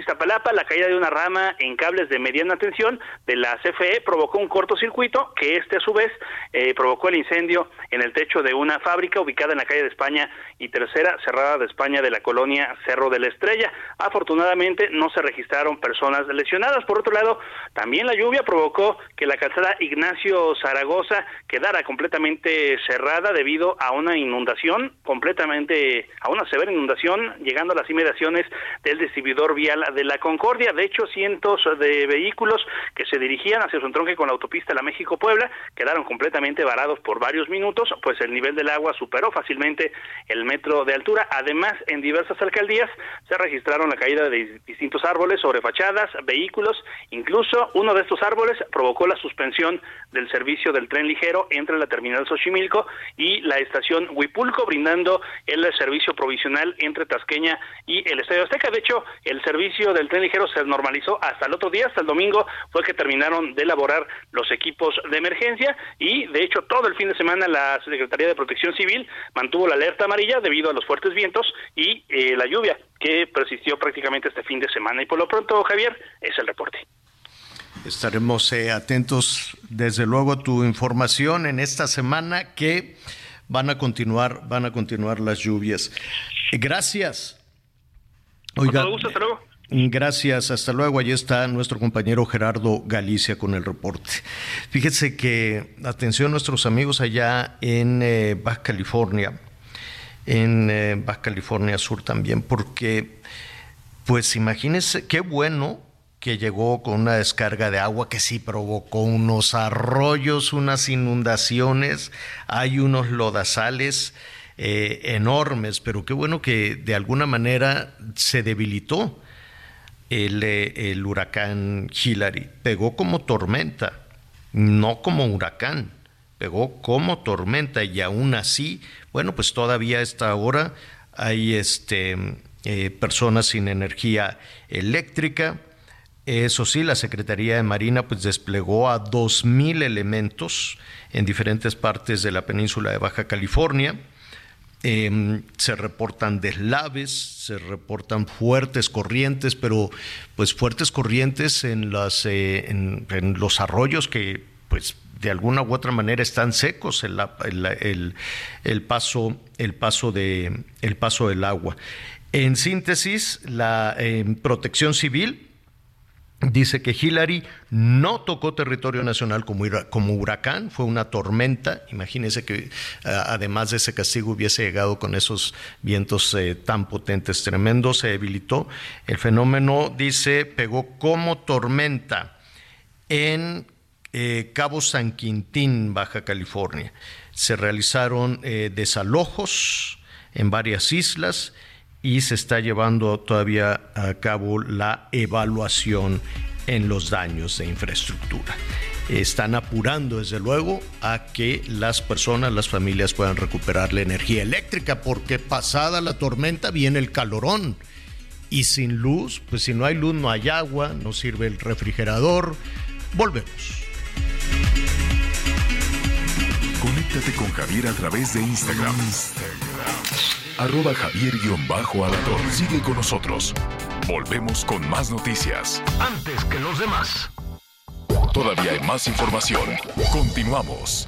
La caída de una rama en cables de mediana tensión de la CFE provocó un cortocircuito que este a su vez eh, provocó el incendio en el techo de una fábrica ubicada en la calle de España y tercera cerrada de España de la colonia Cerro de la Estrella. Afortunadamente no se registraron personas lesionadas. Por otro lado, también la lluvia provocó que la calzada Ignacio Zaragoza quedara completamente cerrada debido a una inundación completamente, a una severa inundación, llegando a las inmediaciones del distribuidor vial de la Concordia. De hecho, cientos de vehículos que se dirigían hacia su entronque con la autopista La México-Puebla quedaron completamente varados por varios minutos, pues el nivel del agua superó fácilmente el metro de altura. Además, en diversas alcaldías se registraron la caída de distintos árboles sobre fachadas, vehículos, incluso uno de estos árboles provocó la suspensión del servicio del tren ligero entre la terminal Xochimilco y la estación Huipulco, brindando el servicio provisional entre Tasqueña y el Estadio Azteca. De hecho, el servicio del tren ligero se normalizó hasta el otro día, hasta el domingo fue que terminaron de elaborar los equipos de emergencia y de hecho todo el fin de semana la Secretaría de Protección Civil mantuvo la alerta amarilla debido a los fuertes vientos y eh, la lluvia que persistió prácticamente este fin de semana. Y por lo pronto, Javier, es el reporte. Estaremos eh, atentos, desde luego, a tu información en esta semana que van a continuar, van a continuar las lluvias. Gracias. Oiga, gusto, Gracias, hasta luego. Allí está nuestro compañero Gerardo Galicia con el reporte. Fíjese que, atención nuestros amigos allá en eh, Baja California, en eh, Baja California Sur también, porque, pues imagínense, qué bueno que llegó con una descarga de agua que sí provocó unos arroyos, unas inundaciones, hay unos lodazales eh, enormes, pero qué bueno que de alguna manera se debilitó el, eh, el huracán Hillary. Pegó como tormenta, no como huracán, pegó como tormenta y aún así, bueno, pues todavía a esta hora hay este, eh, personas sin energía eléctrica eso sí, la Secretaría de Marina pues desplegó a 2.000 elementos en diferentes partes de la península de Baja California. Em, se reportan deslaves, se reportan fuertes corrientes, pero pues fuertes corrientes en, las, eh, en, los arroyos que pues de alguna u otra manera están secos el, paso, el, paso, de, el paso del agua. En síntesis, la em, protección civil Dice que Hillary no tocó territorio nacional como, como huracán, fue una tormenta. Imagínense que además de ese castigo hubiese llegado con esos vientos eh, tan potentes, tremendos, se debilitó. El fenómeno, dice, pegó como tormenta en eh, Cabo San Quintín, Baja California. Se realizaron eh, desalojos en varias islas y se está llevando todavía a cabo la evaluación en los daños de infraestructura. Están apurando, desde luego, a que las personas, las familias puedan recuperar la energía eléctrica, porque pasada la tormenta viene el calorón. Y sin luz, pues si no hay luz no hay agua, no sirve el refrigerador. Volvemos. Conéctate con Javier a través de Instagram arroba javier-alador. Sigue con nosotros. Volvemos con más noticias. Antes que los demás. Todavía hay más información. Continuamos.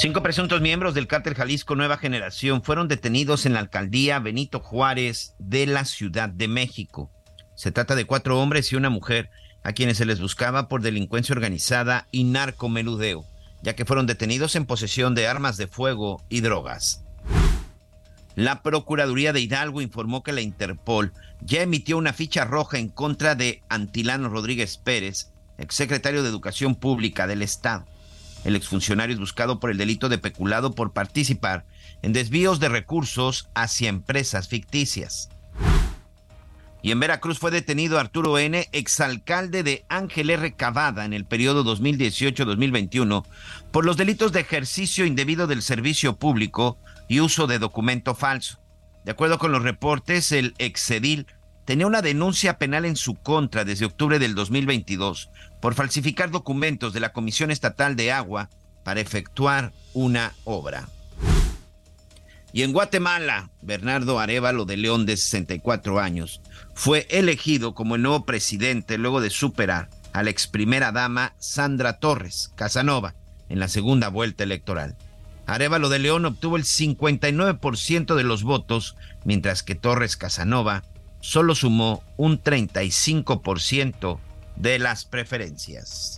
Cinco presuntos miembros del cártel Jalisco Nueva Generación fueron detenidos en la alcaldía Benito Juárez de la Ciudad de México. Se trata de cuatro hombres y una mujer a quienes se les buscaba por delincuencia organizada y narcomeludeo, ya que fueron detenidos en posesión de armas de fuego y drogas. La Procuraduría de Hidalgo informó que la Interpol ya emitió una ficha roja en contra de Antilano Rodríguez Pérez, exsecretario de Educación Pública del Estado. El exfuncionario es buscado por el delito de peculado por participar en desvíos de recursos hacia empresas ficticias. Y en Veracruz fue detenido Arturo N., exalcalde de Ángel R. Cavada en el periodo 2018-2021 por los delitos de ejercicio indebido del servicio público y uso de documento falso. De acuerdo con los reportes, el exedil tenía una denuncia penal en su contra desde octubre del 2022 por falsificar documentos de la Comisión Estatal de Agua para efectuar una obra. Y en Guatemala, Bernardo Arevalo de León, de 64 años, fue elegido como el nuevo presidente luego de superar a la ex primera dama Sandra Torres Casanova en la segunda vuelta electoral. Arevalo de León obtuvo el 59% de los votos, mientras que Torres Casanova solo sumó un 35% de las preferencias.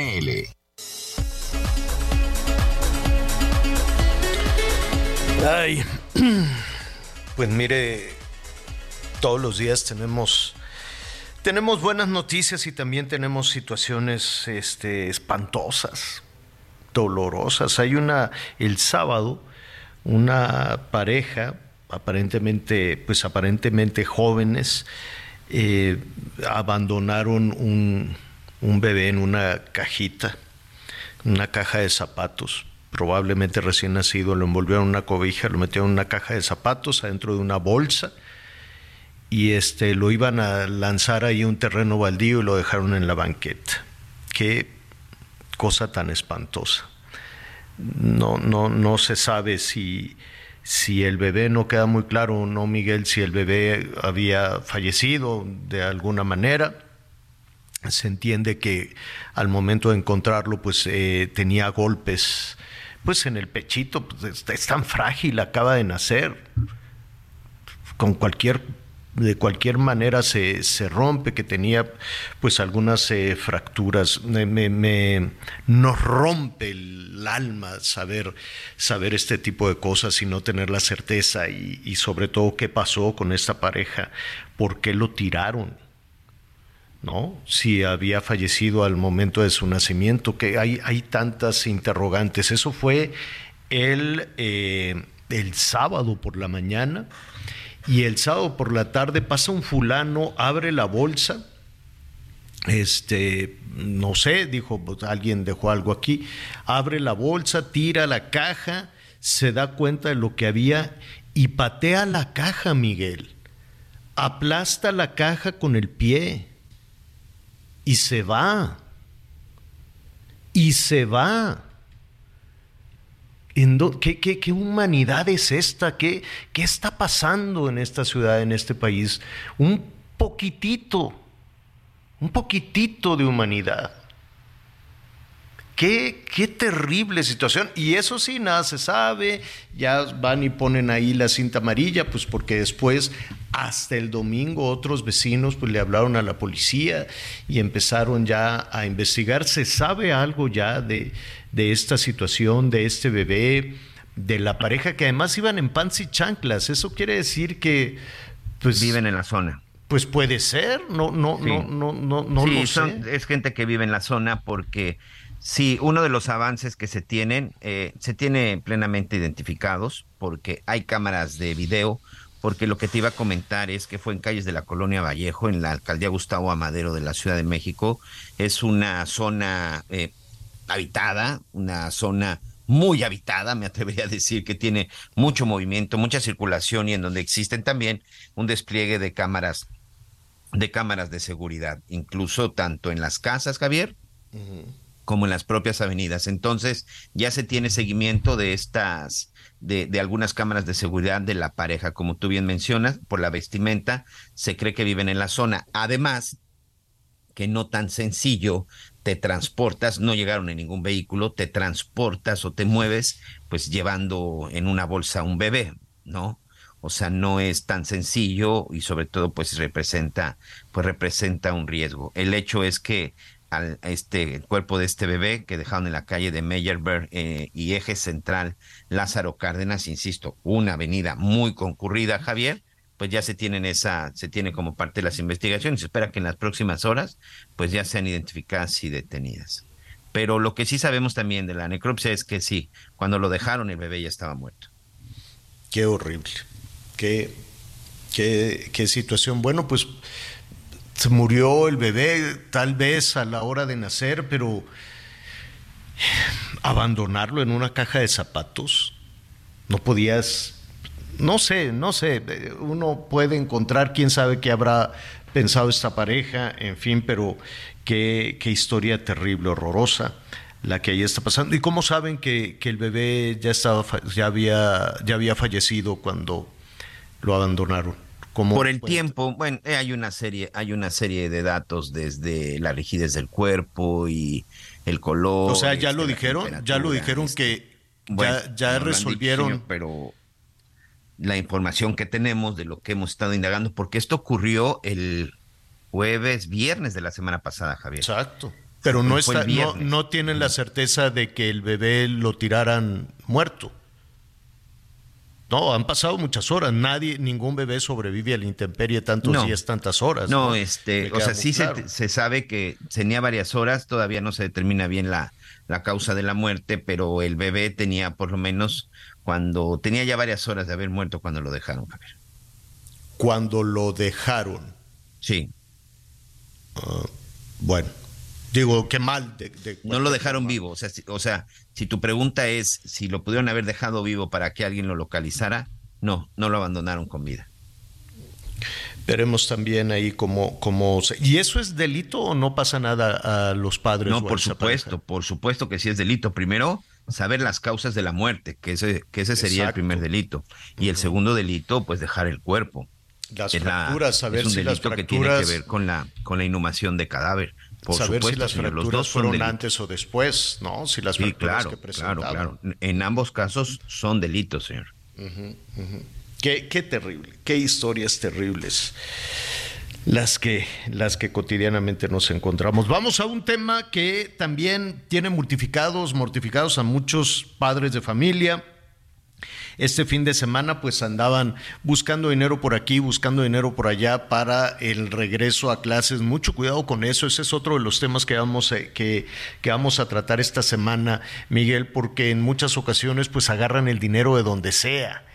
Ay, <clears throat> pues mire, todos los días tenemos Tenemos buenas noticias y también tenemos situaciones este, espantosas, dolorosas. Hay una, el sábado, una pareja, aparentemente, pues aparentemente jóvenes, eh, abandonaron un, un bebé en una cajita, una caja de zapatos probablemente recién nacido, lo envolvieron en una cobija, lo metieron en una caja de zapatos adentro de una bolsa y este lo iban a lanzar ahí un terreno baldío y lo dejaron en la banqueta. Qué cosa tan espantosa. No, no, no se sabe si, si el bebé, no queda muy claro, no Miguel, si el bebé había fallecido de alguna manera. Se entiende que al momento de encontrarlo, pues eh, tenía golpes, pues en el pechito, pues, es tan frágil, acaba de nacer. Con cualquier de cualquier manera se, se, rompe, que tenía pues algunas eh, fracturas. Me, me, nos rompe el alma saber, saber este tipo de cosas y no tener la certeza y, y, sobre todo qué pasó con esta pareja, por qué lo tiraron. ¿No? Si había fallecido al momento de su nacimiento, que hay, hay tantas interrogantes. Eso fue el, eh, el sábado por la mañana y el sábado por la tarde pasa un fulano, abre la bolsa, este, no sé, dijo, pues, alguien dejó algo aquí, abre la bolsa, tira la caja, se da cuenta de lo que había y patea la caja, Miguel. Aplasta la caja con el pie y se va. Y se va. ¿Qué, qué, qué humanidad es esta? ¿Qué, ¿Qué está pasando en esta ciudad, en este país? Un poquitito, un poquitito de humanidad. Qué, qué, terrible situación. Y eso sí, nada se sabe. Ya van y ponen ahí la cinta amarilla, pues porque después, hasta el domingo, otros vecinos pues le hablaron a la policía y empezaron ya a investigar. ¿Se sabe algo ya de, de esta situación, de este bebé, de la pareja que además iban en pants y chanclas? Eso quiere decir que... Pues, Viven en la zona. Pues puede ser, no, no, no, no, no, no sí, lo son, sé. Es gente que vive en la zona porque Sí, uno de los avances que se tienen, eh, se tiene plenamente identificados porque hay cámaras de video, porque lo que te iba a comentar es que fue en calles de la colonia Vallejo, en la alcaldía Gustavo Amadero de la Ciudad de México. Es una zona eh, habitada, una zona muy habitada, me atrevería a decir que tiene mucho movimiento, mucha circulación y en donde existen también un despliegue de cámaras de cámaras de seguridad, incluso tanto en las casas, Javier, como en las propias avenidas. Entonces, ya se tiene seguimiento de estas, de, de, algunas cámaras de seguridad de la pareja, como tú bien mencionas, por la vestimenta, se cree que viven en la zona. Además, que no tan sencillo te transportas, no llegaron en ningún vehículo, te transportas o te mueves, pues llevando en una bolsa un bebé, ¿no? O sea, no es tan sencillo y sobre todo, pues representa, pues representa un riesgo. El hecho es que al este el cuerpo de este bebé que dejaron en la calle de Meyerberg eh, y eje central Lázaro Cárdenas, insisto, una avenida muy concurrida, Javier, pues ya se tienen esa, se tiene como parte de las investigaciones. Se espera que en las próximas horas, pues ya sean identificadas y detenidas. Pero lo que sí sabemos también de la necropsia es que sí, cuando lo dejaron el bebé ya estaba muerto. Qué horrible, qué, qué, qué situación. Bueno, pues se murió el bebé tal vez a la hora de nacer, pero abandonarlo en una caja de zapatos, no podías, no sé, no sé, uno puede encontrar, quién sabe qué habrá pensado esta pareja, en fin, pero qué, qué historia terrible, horrorosa la que ahí está pasando. ¿Y cómo saben que, que el bebé ya, estaba, ya, había, ya había fallecido cuando lo abandonaron? Por el tiempo, bueno, eh, hay una serie, hay una serie de datos desde la rigidez del cuerpo y el color. O sea, ya lo dijeron, ya lo dijeron que bueno, ya, ya no resolvieron. Dicho, pero la información que tenemos de lo que hemos estado indagando, porque esto ocurrió el jueves, viernes de la semana pasada, Javier. Exacto. Pero no, está, no, no tienen la certeza de que el bebé lo tiraran muerto. No, han pasado muchas horas. Nadie, ningún bebé sobrevive a la intemperie tantos días, tantas horas. No, este, o sea, sí se, sabe que tenía varias horas, todavía no se determina bien la, la causa de la muerte, pero el bebé tenía por lo menos cuando tenía ya varias horas de haber muerto cuando lo dejaron, Javier. Cuando lo dejaron. Sí. Ah, bueno, digo, qué mal. no lo dejaron vivo, o sea, o sea, si tu pregunta es si lo pudieron haber dejado vivo para que alguien lo localizara, no, no lo abandonaron con vida. Veremos también ahí cómo, cómo ¿Y eso es delito o no pasa nada a los padres? No, por supuesto, por supuesto que sí es delito. Primero, saber las causas de la muerte, que ese, que ese sería el primer delito. Y el segundo delito, pues dejar el cuerpo. Las fracturas, saber es un si delito las que tiene que ver con la, con la inhumación de cadáver. Por saber supuesto, si las señor, fracturas los dos fueron antes o después, ¿no? Si las Sí, fracturas claro, que claro, presentaban. claro. En ambos casos son delitos, señor. Qué, qué terrible, qué historias terribles las que, las que cotidianamente nos encontramos. Vamos a un tema que también tiene mortificados, mortificados a muchos padres de familia. Este fin de semana pues andaban buscando dinero por aquí, buscando dinero por allá para el regreso a clases. Mucho cuidado con eso, ese es otro de los temas que vamos, a, que, que vamos a tratar esta semana, Miguel, porque en muchas ocasiones pues agarran el dinero de donde sea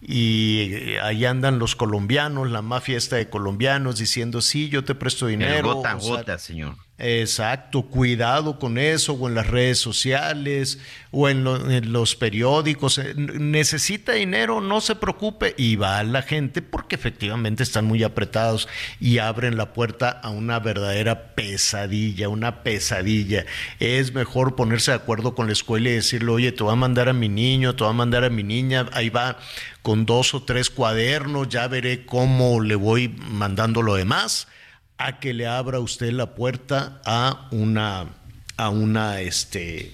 y ahí andan los colombianos, la mafia esta de colombianos diciendo, sí, yo te presto dinero. El gota a o sea, gota, señor. Exacto, cuidado con eso, o en las redes sociales, o en, lo- en los periódicos. Eh, Necesita dinero, no se preocupe. Y va la gente porque efectivamente están muy apretados y abren la puerta a una verdadera pesadilla, una pesadilla. Es mejor ponerse de acuerdo con la escuela y decirle, oye, te voy a mandar a mi niño, te voy a mandar a mi niña, ahí va con dos o tres cuadernos, ya veré cómo le voy mandando lo demás a que le abra usted la puerta a una a una este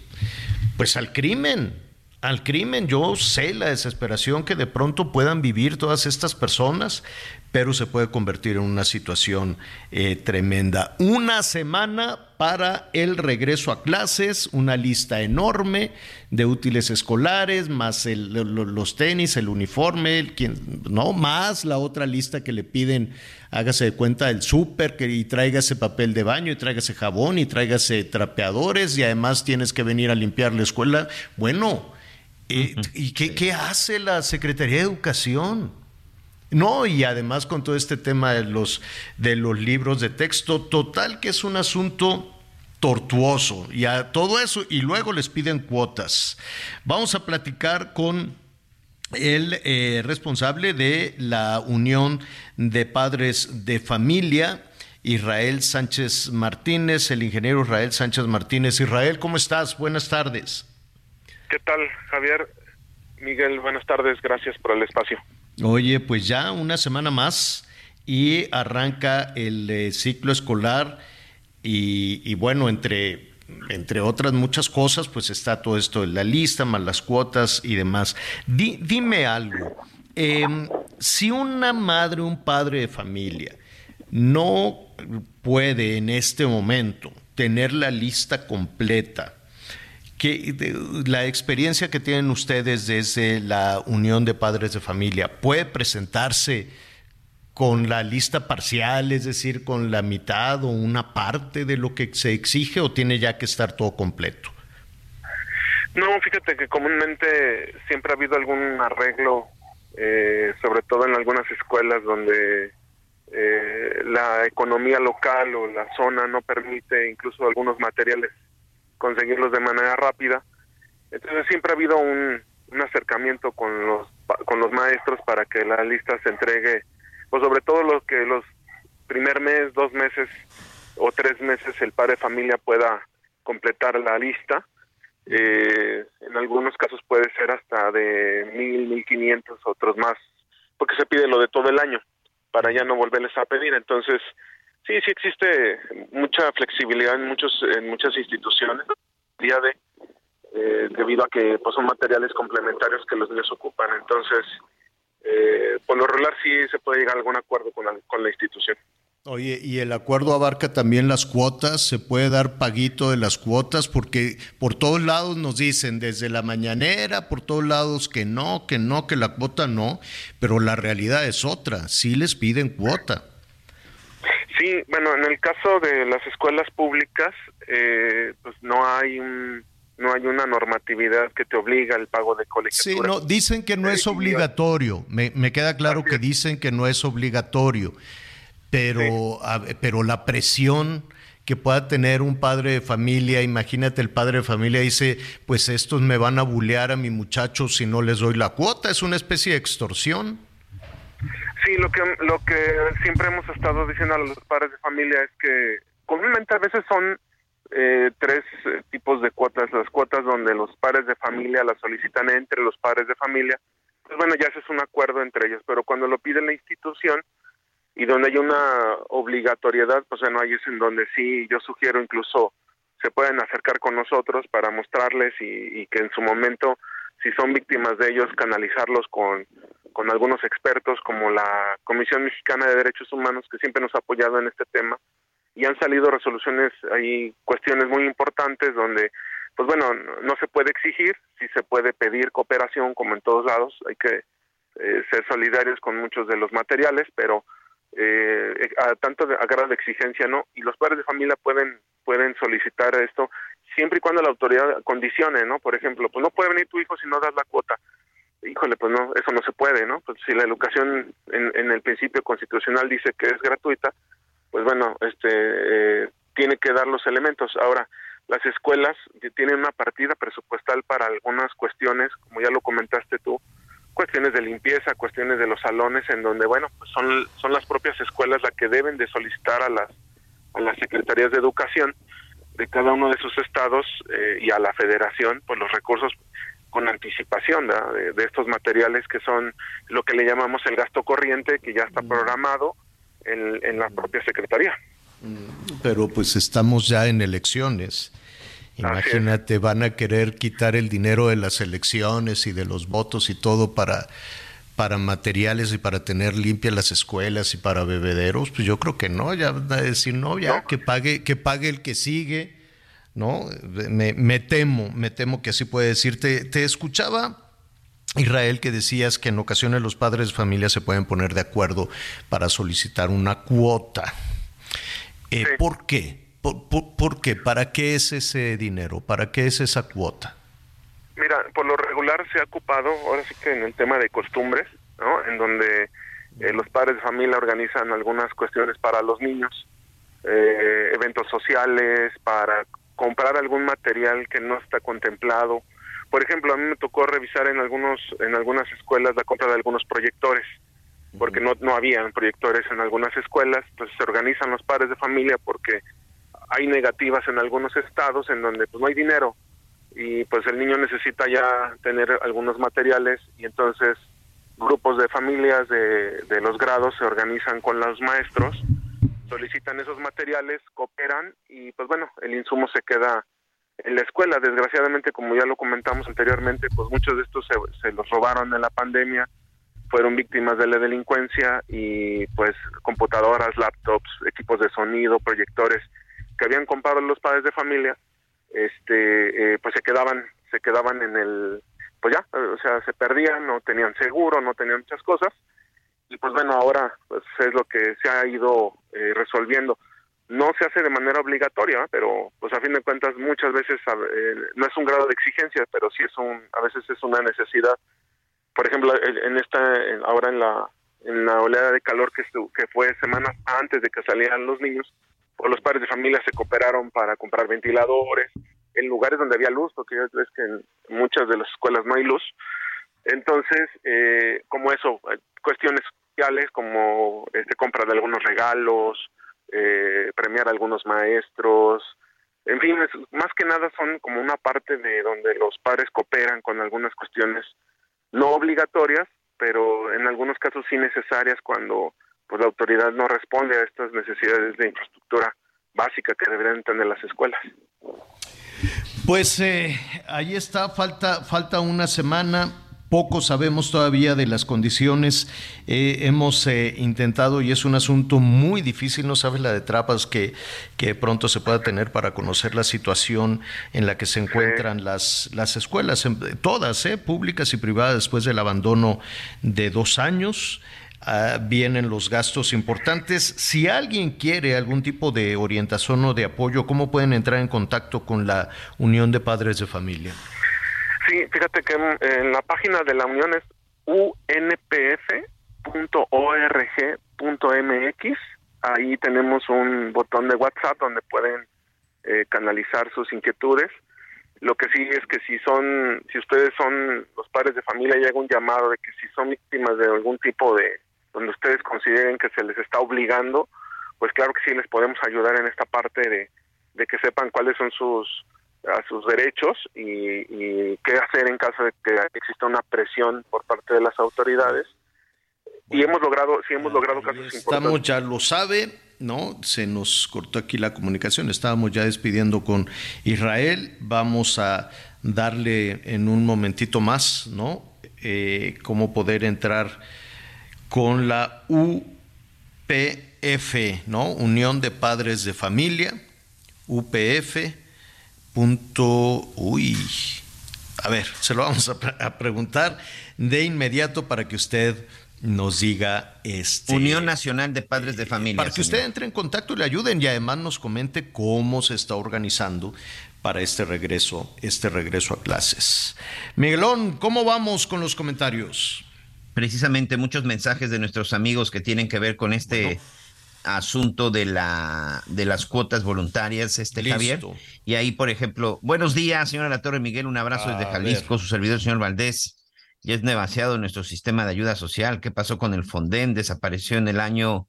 pues al crimen al crimen yo sé la desesperación que de pronto puedan vivir todas estas personas pero se puede convertir en una situación eh, tremenda. Una semana para el regreso a clases, una lista enorme de útiles escolares, más el- lo- lo- los tenis, el uniforme, el no más la otra lista que le piden, hágase de cuenta el súper y tráigase papel de baño y tráigase jabón y tráigase trapeadores y además tienes que venir a limpiar la escuela. Bueno, eh, ¿y qué, qué hace la Secretaría de Educación? No, y además con todo este tema de los, de los libros de texto, total que es un asunto tortuoso y a todo eso, y luego les piden cuotas. Vamos a platicar con el eh, responsable de la Unión de Padres de Familia, Israel Sánchez Martínez, el ingeniero Israel Sánchez Martínez. Israel, ¿cómo estás? Buenas tardes. ¿Qué tal, Javier? Miguel, buenas tardes, gracias por el espacio. Oye, pues ya una semana más y arranca el eh, ciclo escolar y, bueno, entre, entre otras muchas cosas, pues está todo esto de la lista, más las cuotas y demás. Di- dime algo, em, si una madre, un padre de familia no puede en este momento tener la lista completa, que la experiencia que tienen ustedes desde la Unión de Padres de Familia puede presentarse con la lista parcial, es decir, con la mitad o una parte de lo que se exige o tiene ya que estar todo completo? No, fíjate que comúnmente siempre ha habido algún arreglo, eh, sobre todo en algunas escuelas donde eh, la economía local o la zona no permite incluso algunos materiales conseguirlos de manera rápida. Entonces siempre ha habido un, acercamiento con los con los maestros para que la lista se entregue, pues sobre todo lo que los primer mes, dos meses o tres meses el padre familia pueda completar la lista. Eh, en algunos casos puede ser hasta de mil, mil quinientos, otros más, porque se pide lo de todo el año para ya no volverles a pedir. Entonces, sí, sí existe mucha flexibilidad en muchos, en muchas instituciones día de eh, debido a que pues son materiales complementarios que los niños ocupan. Entonces, eh, por lo regular sí se puede llegar a algún acuerdo con la, con la institución. Oye, y el acuerdo abarca también las cuotas, se puede dar paguito de las cuotas, porque por todos lados nos dicen, desde la mañanera, por todos lados que no, que no, que la cuota no, pero la realidad es otra, sí les piden cuota. Sí, bueno, en el caso de las escuelas públicas, eh, pues no hay un no hay una normatividad que te obliga al pago de colegiatura. Sí, no, dicen que no es obligatorio. Me, me queda claro que dicen que no es obligatorio pero, pero la presión que pueda tener un padre de familia, imagínate el padre de familia dice, pues estos me van a bulear a mi muchacho si no les doy la cuota, es una especie de extorsión. Sí, lo que, lo que siempre hemos estado diciendo a los padres de familia es que comúnmente a veces son eh, tres eh, tipos de cuotas, las cuotas donde los padres de familia las solicitan entre los padres de familia, pues bueno, ya es un acuerdo entre ellos, pero cuando lo pide la institución, y donde hay una obligatoriedad, pues bueno, ahí es en donde sí yo sugiero incluso se pueden acercar con nosotros para mostrarles y, que en su momento, si son víctimas de ellos, canalizarlos con, con algunos expertos como la Comisión Mexicana de Derechos Humanos, que siempre nos ha apoyado en este tema, y han salido resoluciones, hay cuestiones muy importantes donde, pues bueno, no se puede exigir, sí se puede pedir cooperación, como en todos lados, hay que eh, ser solidarios con muchos de los materiales, pero eh, a tanto de, a grado de exigencia no y los padres de familia pueden pueden solicitar esto siempre y cuando la autoridad condicione no por ejemplo pues no puede venir tu hijo si no das la cuota híjole pues no eso no se puede no pues si la educación en, en el principio constitucional dice que es gratuita pues bueno este eh, tiene que dar los elementos. Ahora las escuelas tienen una partida presupuestal para algunas cuestiones como ya lo comentaste tú cuestiones de limpieza, cuestiones de los salones, en donde, bueno, pues son, son las propias escuelas las que deben de solicitar a las, a las secretarías de educación de cada uno de sus estados eh, y a la federación, pues los recursos con anticipación de, de, estos materiales que son lo que le llamamos el gasto corriente, que ya está mm. programado en, en la propia secretaría. Mm, pero pues estamos ya en elecciones Imagínate, van a querer quitar el dinero de las elecciones y de los votos y todo para, para materiales y para tener limpias las escuelas y para bebederos. Pues yo creo que no, ya van a decir no, ya que pague, que pague el que sigue, ¿no? Me, me temo, me temo que así puede decir. Te, escuchaba. Israel, que decías que en ocasiones los padres de familia se pueden poner de acuerdo para solicitar una cuota. Eh, ¿Por qué? ¿Por, qué? ¿Para qué es ese dinero? ¿Para qué es esa cuota? Mira, por lo regular se ha ocupado, ahora sí que en el tema de costumbres, ¿no? En donde eh, los padres de familia organizan algunas cuestiones para los niños, eh, eventos sociales, para comprar algún material que no está contemplado. Por ejemplo, a mí me tocó revisar en algunos en algunas escuelas la compra de algunos proyectores, porque no no habían proyectores en algunas escuelas, entonces se organizan los padres de familia porque hay negativas en algunos estados en donde pues no hay dinero y pues el niño necesita ya tener algunos materiales y entonces grupos de familias de, de los grados se organizan con los maestros, solicitan esos materiales, cooperan y pues bueno, el insumo se queda en la escuela. Desgraciadamente, como ya lo comentamos anteriormente, pues muchos de estos se, los robaron en la pandemia, fueron víctimas de la delincuencia y pues computadoras, laptops, equipos de sonido, proyectores que habían comprado los padres de familia, este, eh, pues se quedaban, se quedaban en el, pues ya, o sea, se perdían, no tenían seguro, no tenían muchas cosas, y pues bueno, ahora pues es lo que se ha ido eh, resolviendo. No se hace de manera obligatoria, pero pues a fin de cuentas muchas veces eh, no es un grado de exigencia, pero sí es un, a veces es una necesidad. Por ejemplo, en esta, ahora en la, oleada de calor que, fue semanas antes de que salieran los niños, o los padres de familia se cooperaron para comprar ventiladores en lugares donde había luz, porque ya ves que en muchas de las escuelas no hay luz. Entonces, eh, como eso, eh, cuestiones sociales como este, compra de algunos regalos, eh, premiar a algunos maestros, en fin, más que nada son como una parte de donde los padres cooperan con algunas cuestiones no obligatorias, pero en algunos casos sí necesarias cuando pues la autoridad no responde a estas necesidades de infraestructura básica que deberían tener las escuelas. Pues eh, ahí está, falta, falta una semana. Poco sabemos todavía de las condiciones. Eh, hemos eh, intentado, y es un asunto muy difícil, no sabes la de trapas que, que pronto se pueda tener para conocer la situación en la que se encuentran las, las escuelas, todas, eh, públicas y privadas, después del abandono de dos años. Ah, vienen los gastos importantes. Si alguien quiere algún tipo de orientación o de apoyo, ¿cómo pueden entrar en contacto con la Unión de Padres de Familia? Sí, fíjate que en, la página de la Unión es unpf.org.mx. Ahí tenemos un botón de WhatsApp donde pueden eh, canalizar sus inquietudes. Lo que sí es que si son, si ustedes son los padres de familia, llega un llamado de que si son víctimas de algún tipo de, donde ustedes consideren que se les está obligando, pues claro que sí les podemos ayudar en esta parte de que sepan cuáles son sus a sus derechos y, qué hacer en caso de que exista una presión por parte de las autoridades. y hemos logrado, sí hemos logrado casos Estamos, ya lo sabe, ¿no? Se nos cortó aquí la comunicación, estábamos ya despidiendo con Israel, vamos a darle en un momentito más, ¿no? Eh, cómo poder entrar con la UPF, ¿no? Unión de Padres de Familia, UPF punto, uy, a ver, se lo vamos a, preguntar de inmediato para que usted nos diga este Unión Nacional de Padres de Familia. Para que usted entre en contacto y le ayuden y además nos comente cómo se está organizando para este regreso, este regreso a clases. Miguelón, ¿cómo vamos con los comentarios? Precisamente muchos mensajes de nuestros amigos que tienen que ver con este asunto de la de las cuotas voluntarias, este Javier. Y ahí, por ejemplo, buenos días, señora La Torre Miguel, un abrazo desde Jalisco, su servidor, señor Valdés. Ya es demasiado nuestro sistema de ayuda social. ¿Qué pasó con el Fonden? Desapareció en el año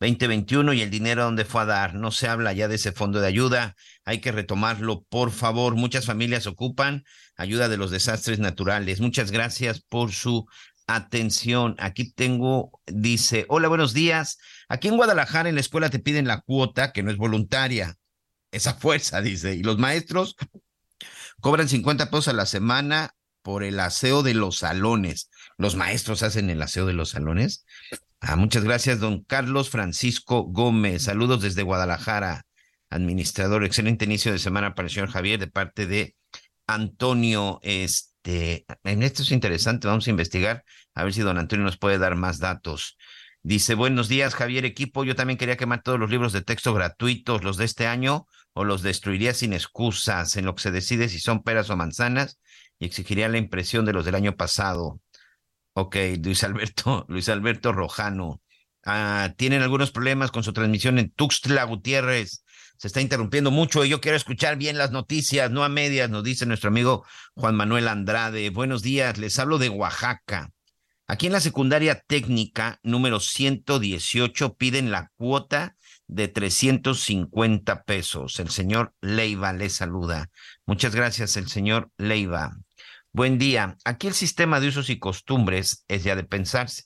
2021 y el dinero dónde fue a dar. No se habla ya de ese fondo de ayuda. Hay que retomarlo, por favor. Muchas familias ocupan ayuda de los desastres naturales. Muchas gracias por su atención. Aquí tengo, dice, hola, buenos días. Aquí en Guadalajara en la escuela te piden la cuota, que no es voluntaria. Esa fuerza, <laughs> dice. Y los maestros cobran 50 pesos a la semana por el aseo de los salones. ¿Los maestros hacen el aseo de los salones? Ah, muchas gracias, don Carlos Francisco Gómez. Saludos desde Guadalajara, administrador. Excelente inicio de semana para el señor Javier de parte de Antonio. Este, este, en esto es interesante, vamos a investigar a ver si don Antonio nos puede dar más datos. Dice, buenos días, Javier Equipo. Yo también quería quemar todos los libros de texto gratuitos, los de este año, o los destruiría sin excusas, en lo que se decide si son peras o manzanas, y exigiría la impresión de los del año pasado. Ok, Luis Alberto, <laughs> Luis Alberto Rojano. Ah, tienen algunos problemas con su transmisión en Tuxtla Gutiérrez se está interrumpiendo mucho y yo quiero escuchar bien las noticias, no a medias, nos dice nuestro amigo Juan Manuel Andrade. Buenos días, les hablo de Oaxaca. Aquí en la secundaria técnica número 118 piden la cuota de 350 pesos. El señor Leiva le saluda. Muchas gracias, el señor Leiva. Buen día. Aquí el sistema de usos y costumbres es ya de pensarse,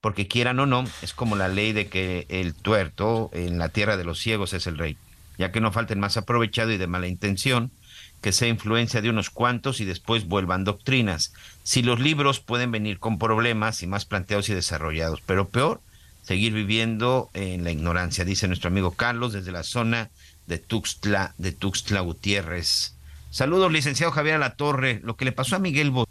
porque quieran o no, es como la ley de que el tuerto en la tierra de los ciegos es el rey ya que no falten más aprovechado y de mala intención, que sea influencia de unos cuantos y después vuelvan doctrinas. Si los libros pueden venir con problemas y más planteados y desarrollados, pero peor, seguir viviendo en la ignorancia, dice nuestro amigo Carlos desde la zona de Tuxtla, de Tuxtla Gutiérrez. Saludos, licenciado Javier La Torre. Lo que le pasó a Miguel Bo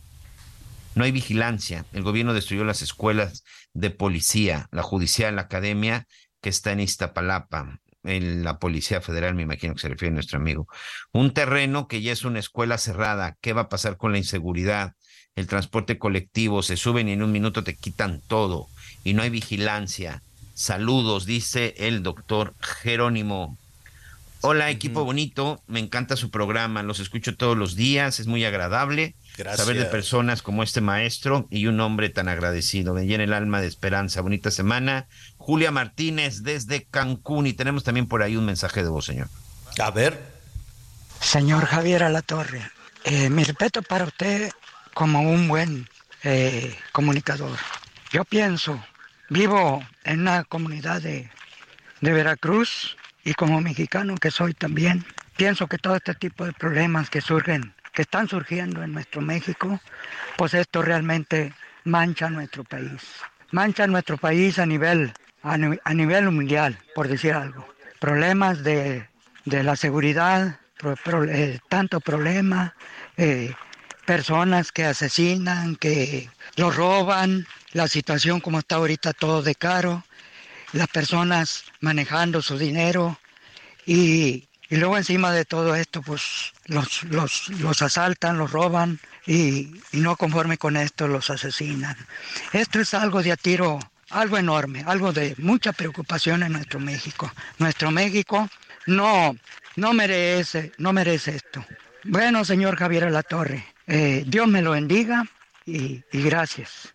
no hay vigilancia. El gobierno destruyó las escuelas de policía, la judicial, la academia que está en Iztapalapa en la Policía Federal, me imagino que se refiere a nuestro amigo. Un terreno que ya es una escuela cerrada. ¿Qué va a pasar con la inseguridad? El transporte colectivo, se suben y en un minuto te quitan todo y no hay vigilancia. Saludos, dice el doctor Jerónimo. Hola, equipo bonito, me encanta su programa, los escucho todos los días, es muy agradable saber de personas como este maestro y un hombre tan agradecido. Me llena el alma de esperanza. Bonita semana. Julia Martínez desde Cancún y tenemos también por ahí un mensaje de voz, señor. A ver. Señor Javier Alatorre, eh, mi respeto para usted como un buen eh, comunicador. Yo pienso, vivo en una comunidad de, de Veracruz y como mexicano que soy también, pienso que todo este tipo de problemas que surgen que están surgiendo en nuestro México, pues esto realmente mancha nuestro país. Mancha nuestro país a nivel, a, nivel mundial, por decir algo. Problemas de, de la seguridad, eh, tanto problema, eh, personas que asesinan, que lo roban, la situación como está ahorita todo de caro, las personas manejando su dinero y, luego encima de todo esto pues los, los, los asaltan, los roban y, y, no conforme con esto los asesinan. Esto es algo de a tiro, algo enorme, algo de mucha preocupación en nuestro México. Nuestro México no, no merece, no merece esto. Bueno, señor Javier Alatorre, eh, Dios me lo bendiga y, gracias.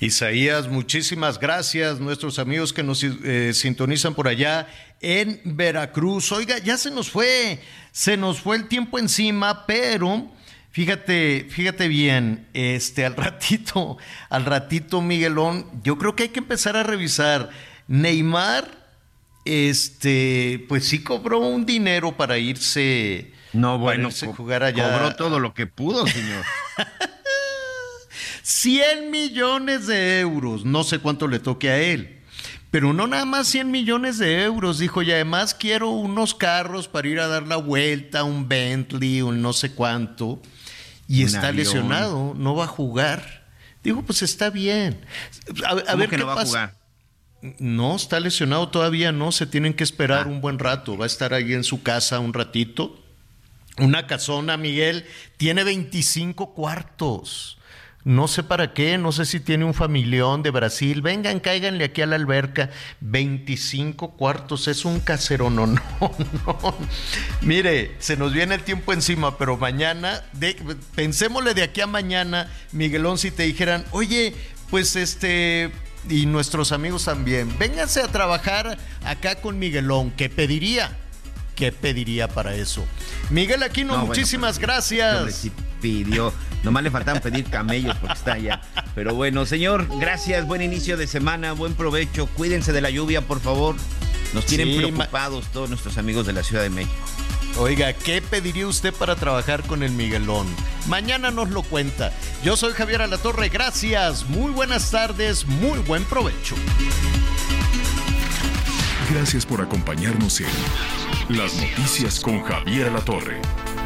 Isaías, muchísimas gracias, nuestros amigos que nos eh, sintonizan por allá en Veracruz. Oiga, ya se nos fue, se nos fue el tiempo encima, pero fíjate, fíjate bien, este, al <laughs> ratito, al ratito, Miguelón, yo creo que hay que empezar a revisar. Neymar, este, pues sí cobró un dinero para irse no, bueno, jugar allá. cobró todo lo que pudo, señor. <laughs> 100 millones de euros, no sé cuánto le toque a él. Pero no nada más 100 millones de euros, dijo, y además quiero unos carros para ir a dar la vuelta, un Bentley, un no sé cuánto. Y está lesionado, no va a jugar. Digo, pues está bien. A, ver que no va a jugar? No, está lesionado todavía, no, se tienen que esperar ah. un buen rato. Va a estar ahí en su casa un ratito una casona, Miguel, tiene 25 cuartos. No sé para qué, no sé si tiene un familión de Brasil. Vengan, cáiganle aquí a la alberca. 25 cuartos, es un casero, <laughs> no, no, no. Mire, se nos viene el tiempo encima, pero mañana, pensémosle de aquí a mañana, Miguelón, si te dijeran, oye, pues este, y nuestros amigos también, vénganse a trabajar acá con Miguelón, ¿qué pediría? ¿qué pediría para eso? Miguel Aquino, muchísimas pues, gracias. Pidió, nomás le faltaban pedir camellos porque está allá. Pero bueno, señor, gracias, buen inicio de semana, buen provecho, cuídense de la lluvia, por favor. Nos tienen preocupados todos nuestros amigos de la Ciudad de México. Oiga, ¿qué pediría usted para trabajar con el Miguelón? Mañana nos lo cuenta. Yo soy Javier Alatorre, gracias, muy buenas tardes, muy buen provecho. Gracias por acompañarnos en Las Noticias con Javier La Torre.